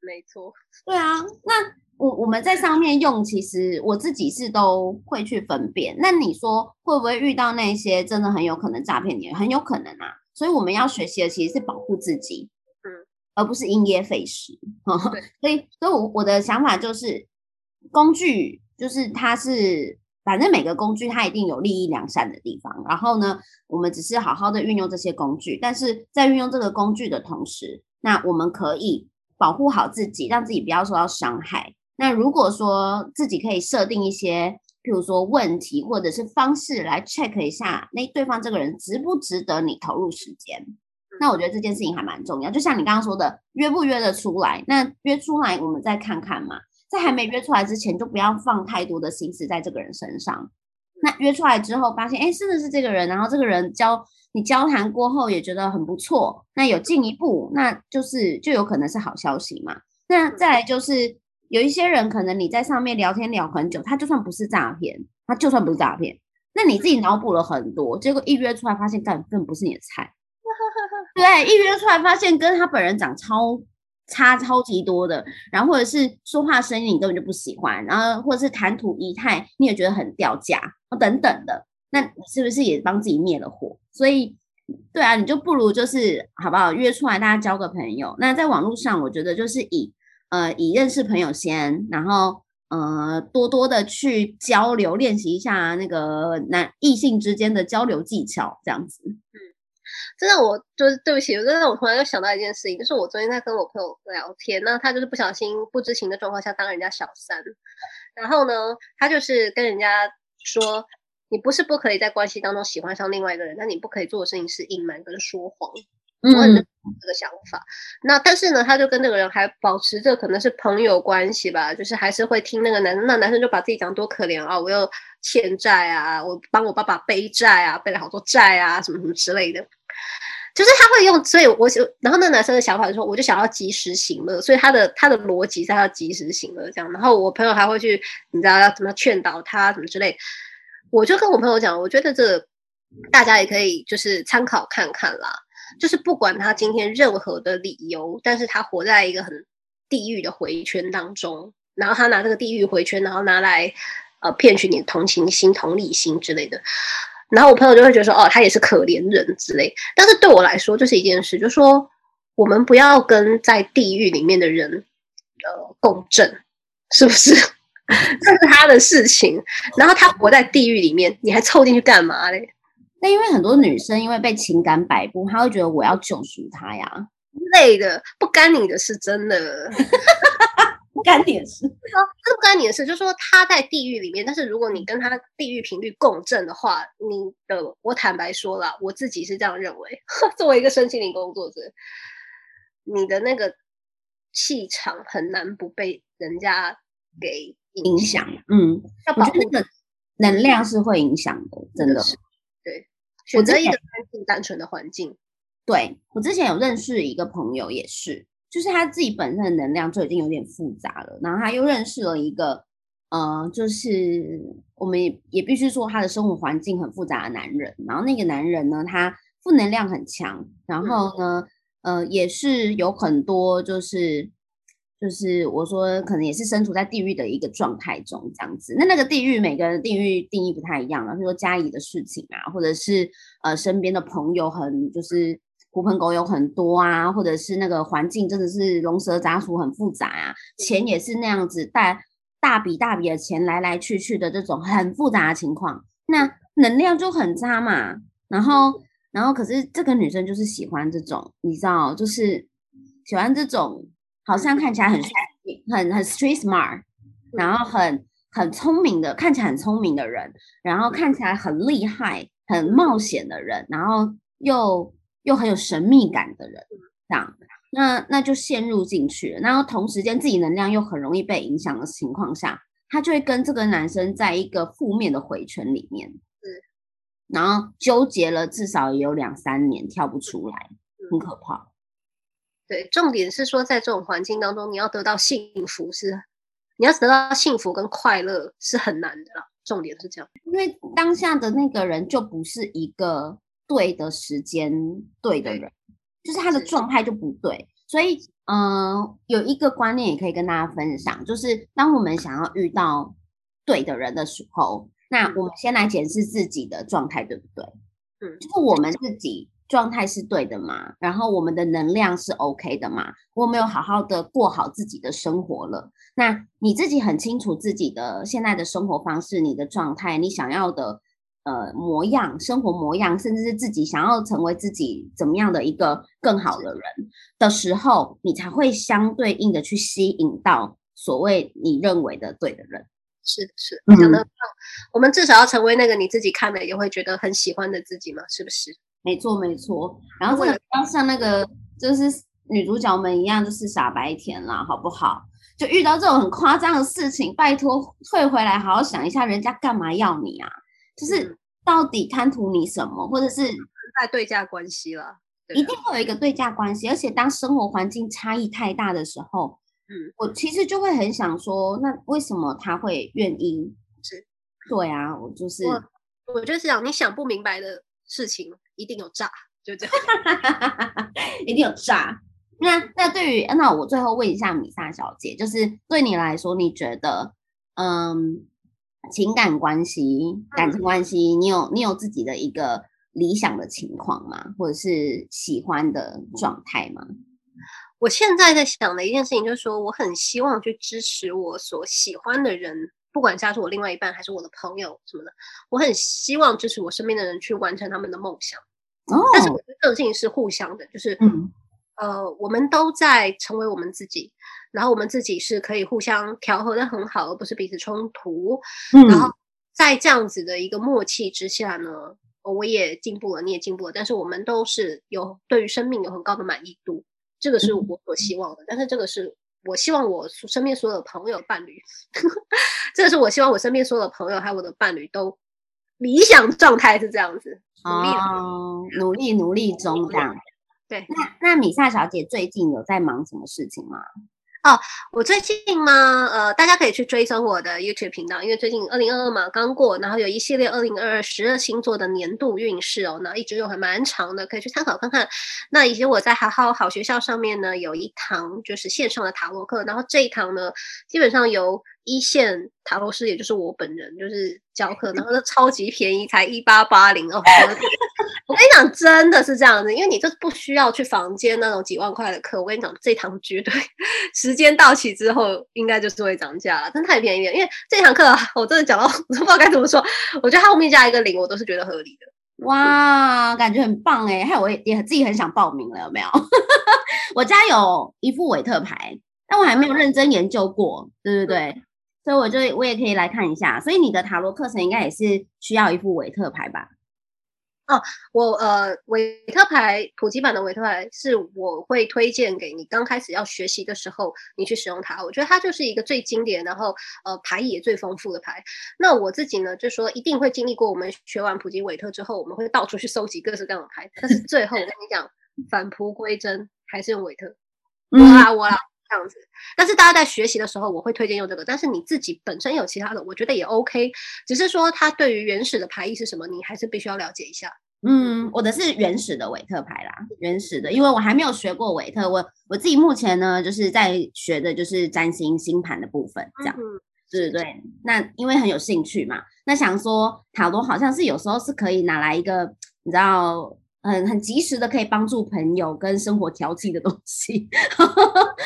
没错，对啊。那我我们在上面用，其实我自己是都会去分辨。那你说会不会遇到那些真的很有可能诈骗你？很有可能啊。所以我们要学习的其实是保护自己，嗯，而不是因噎废食。所以，所以我我的想法就是，工具就是它是，反正每个工具它一定有利益良善的地方。然后呢，我们只是好好的运用这些工具，但是在运用这个工具的同时，那我们可以保护好自己，让自己不要受到伤害。那如果说自己可以设定一些。譬如说问题或者是方式来 check 一下，那对方这个人值不值得你投入时间？那我觉得这件事情还蛮重要。就像你刚刚说的，约不约得出来？那约出来我们再看看嘛。在还没约出来之前，就不要放太多的心思在这个人身上。那约出来之后，发现哎，真的是这个人，然后这个人交你交谈过后也觉得很不错，那有进一步，那就是就有可能是好消息嘛。那再来就是。有一些人可能你在上面聊天聊很久，他就算不是诈骗，他就算不是诈骗，那你自己脑补了很多，结果一约出来发现根本不是你的菜，[LAUGHS] 对，一约出来发现跟他本人长超差超级多的，然后或者是说话声音你根本就不喜欢，然后或者是谈吐仪态你也觉得很掉价等等的，那你是不是也帮自己灭了火？所以，对啊，你就不如就是好不好约出来大家交个朋友？那在网络上，我觉得就是以。呃以认识朋友先，然后呃多多的去交流，练习一下那个男异性之间的交流技巧，这样子。嗯，真的，我就是对不起，我真的我突然又想到一件事情，就是我昨天在跟我朋友聊天，那他就是不小心不知情的状况下当人家小三，然后呢，他就是跟人家说。你不是不可以在关系当中喜欢上另外一个人，但你不可以做的事情是隐瞒跟说谎。我很认同这个想法。那但是呢，他就跟那个人还保持着可能是朋友关系吧，就是还是会听那个男生。那男生就把自己讲多可怜啊，我又欠债啊，我帮我爸爸背债啊，背了好多债啊，什么什么之类的。就是他会用，所以我就，然后那男生的想法就说，我就想要及时行乐，所以他的他的逻辑是要及时行乐这样。然后我朋友还会去，你知道要怎么劝导他，什么之类。我就跟我朋友讲，我觉得这大家也可以就是参考看看啦。就是不管他今天任何的理由，但是他活在一个很地狱的回圈当中，然后他拿这个地狱回圈，然后拿来呃骗取你的同情心、同理心之类的。然后我朋友就会觉得说，哦，他也是可怜人之类。但是对我来说，就是一件事，就是说我们不要跟在地狱里面的人呃共振，是不是？[LAUGHS] 这是他的事情，然后他活在地狱里面，你还凑进去干嘛嘞？那因为很多女生因为被情感摆布，她会觉得我要救赎她呀，累的不干你的事，真的 [LAUGHS] 不干你的事。说这不干你的事，就是说他在地狱里面，但是如果你跟他地狱频率共振的话，你的我坦白说了，我自己是这样认为。[LAUGHS] 作为一个身心灵工作者，你的那个气场很难不被人家给。影响，嗯，要保护那个能量是会影响的，真的。对，选择一个安静单纯的环境。对我之前有认识一个朋友，也是，就是他自己本身的能量就已经有点复杂了，然后他又认识了一个，呃，就是我们也也必须说他的生活环境很复杂的男人，然后那个男人呢，他负能量很强，然后呢，呃，也是有很多就是。就是我说，可能也是身处在地狱的一个状态中，这样子。那那个地狱，每个人地狱定义不太一样了。比如说家里的事情啊，或者是呃身边的朋友很就是狐朋狗友很多啊，或者是那个环境真的是龙蛇杂处很复杂啊，钱也是那样子带大笔大笔的钱来来去去的这种很复杂的情况，那能量就很差嘛。然后，然后可是这个女生就是喜欢这种，你知道，就是喜欢这种。好像看起来很很很 street smart，然后很很聪明的，看起来很聪明的人，然后看起来很厉害、很冒险的人，然后又又很有神秘感的人，这样，那那就陷入进去了。然后同时间自己能量又很容易被影响的情况下，他就会跟这个男生在一个负面的回圈里面，然后纠结了至少也有两三年，跳不出来，很可怕。对，重点是说，在这种环境当中，你要得到幸福是，你要得到幸福跟快乐是很难的啦。重点是这样，因为当下的那个人就不是一个对的时间对的人，就是他的状态就不对。所以，嗯，有一个观念也可以跟大家分享，就是当我们想要遇到对的人的时候，那我们先来检视自己的状态对不对？嗯，就是我们自己。状态是对的嘛？然后我们的能量是 OK 的嘛？我没有好好的过好自己的生活了。那你自己很清楚自己的现在的生活方式、你的状态、你想要的呃模样、生活模样，甚至是自己想要成为自己怎么样的一个更好的人的时候，你才会相对应的去吸引到所谓你认为的对的人。是是，讲的我们至少要成为那个你自己看了也会觉得很喜欢的自己嘛？是不是？没错，没错。然后这个要像那个就是女主角们一样，就是傻白甜啦，好不好？就遇到这种很夸张的事情，拜托退回来，好好想一下，人家干嘛要你啊？就是到底贪图你什么，或者是在对价关系了？一定会有一个对价关系。而且当生活环境差异太大的时候，嗯，我其实就会很想说，那为什么他会愿意？是，对啊，我就是，我就是想你想不明白的事情。一定有诈，就这样，[LAUGHS] 一定有诈。那那对于那我最后问一下米萨小姐，就是对你来说，你觉得嗯，情感关系、感情关系，你有你有自己的一个理想的情况吗？或者是喜欢的状态吗？我现在在想的一件事情就是说，我很希望去支持我所喜欢的人，不管他是我另外一半还是我的朋友什么的，我很希望支持我身边的人去完成他们的梦想。哦，但是我觉得这种事情是互相的，就是嗯呃，我们都在成为我们自己，然后我们自己是可以互相调和的很好，而不是彼此冲突。嗯，然后在这样子的一个默契之下呢，我也进步了，你也进步了，但是我们都是有对于生命有很高的满意度。这个是我所希望的，但是这个是我希望我身边所有的朋友、伴侣，[LAUGHS] 这个是我希望我身边所有的朋友还有我的伴侣都理想状态是这样子，努力努力努力中这样。对，那那米萨小姐最近有在忙什么事情吗？哦，我最近吗？呃，大家可以去追踪我的 YouTube 频道，因为最近二零二二嘛刚过，然后有一系列二零二二十二星座的年度运势哦，那一直有还蛮长的，可以去参考看看。那以及我在好好好学校上面呢，有一堂就是线上的塔罗课，然后这一堂呢，基本上由一线塔罗师，也就是我本人，就是教课，然后都超级便宜，才一八八零哦。我跟你讲，真的是这样子，因为你就不需要去房间那种几万块的课。我跟你讲，这堂绝对时间到期之后，应该就是会涨价了，真太便宜了。因为这堂课我真的讲到，我都不知道该怎么说。我觉得它后面加一个零，我都是觉得合理的。哇，感觉很棒哎！还有我也也自己很想报名了，有没有？[LAUGHS] 我家有一副韦特牌，但我还没有认真研究过，对不对。所以我就我也可以来看一下，所以你的塔罗课程应该也是需要一副韦特牌吧？哦，我呃，韦特牌普及版的韦特牌是我会推荐给你刚开始要学习的时候，你去使用它。我觉得它就是一个最经典，然后呃牌也最丰富的牌。那我自己呢，就说一定会经历过我们学完普及韦特之后，我们会到处去收集各式各样的牌。但是最后我跟你讲，返璞归真还是用韦特。我啦我啦。这样子，但是大家在学习的时候，我会推荐用这个。但是你自己本身有其他的，我觉得也 OK。只是说它对于原始的牌意是什么，你还是必须要了解一下。嗯，我的是原始的韦特牌啦，原始的，因为我还没有学过韦特。我我自己目前呢，就是在学的就是占星星盘的部分，这样。对对对。那因为很有兴趣嘛，那想说塔罗好像是有时候是可以拿来一个，你知道。很很及时的可以帮助朋友跟生活调剂的东西。[LAUGHS]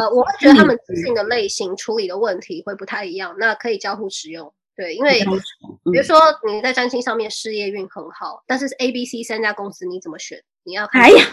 呃，我会觉得他们自信的类型处理的问题会不太一样，那可以交互使用。对，因为比如说你在占星上面事业运很好，但是 A、B、C 三家公司你怎么选？你要哎呀，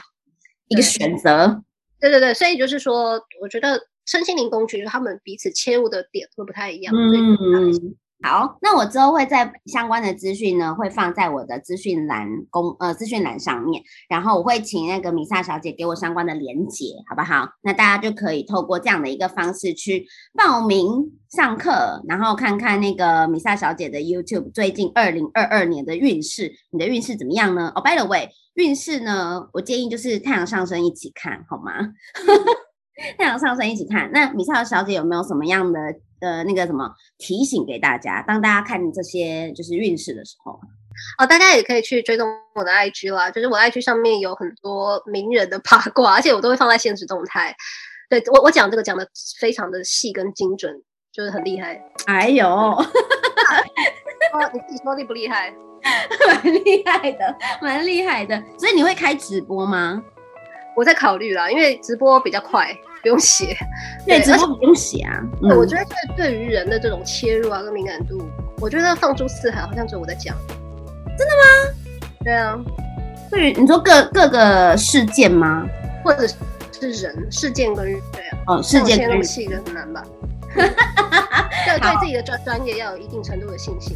一个选择。对对对，所以就是说，我觉得身心灵工具他们彼此切入的点会不太一样。嗯。好，那我之后会在相关的资讯呢，会放在我的资讯栏公呃资讯栏上面，然后我会请那个米萨小姐给我相关的连接，好不好？那大家就可以透过这样的一个方式去报名上课，然后看看那个米萨小姐的 YouTube 最近二零二二年的运势，你的运势怎么样呢？哦，By the way，运势呢，我建议就是太阳上升一起看好吗？[LAUGHS] 太阳上升一起看。那米萨小姐有没有什么样的？呃，那个什么提醒给大家，当大家看这些就是运势的时候，哦，大家也可以去追踪我的 IG 啦，就是我 IG 上面有很多名人的八卦，而且我都会放在现实动态。对我，我讲这个讲的非常的细跟精准，就是很厉害。哎呦，[LAUGHS] 你自己说厉不厉害？[LAUGHS] 蛮厉害的，蛮厉害的。所以你会开直播吗？我在考虑啦，因为直播比较快。不用写，[LAUGHS] 对，直播不用写啊。我觉得对对于人的这种切入啊跟敏感度，我觉得放诸四海，好像只有我在讲。真的吗？对啊。对于你说各各个事件吗？或者是人事件跟对啊？哦，事件跟细的很难吧？[LAUGHS] 对，对自己的专专业要有一定程度的信心。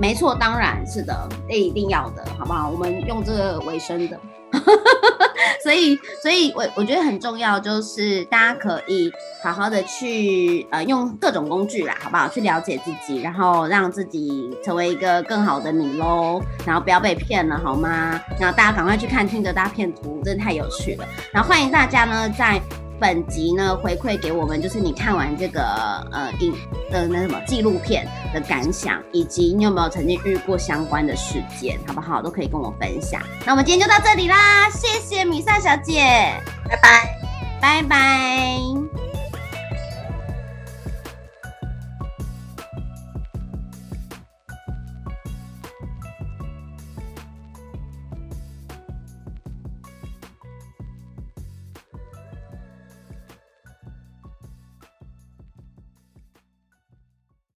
没错，当然是的，这一定要的，好不好？我们用这个为生的。[LAUGHS] 所以，所以我我觉得很重要，就是大家可以好好的去呃用各种工具啦，好不好？去了解自己，然后让自己成为一个更好的你喽。然后不要被骗了，好吗？然后大家赶快去看听的大片图，真的太有趣了。然后欢迎大家呢在。本集呢回馈给我们，就是你看完这个呃影的那什么纪录片的感想，以及你有没有曾经遇过相关的事件，好不好？都可以跟我分享。那我们今天就到这里啦，谢谢米萨小姐，拜拜，拜拜。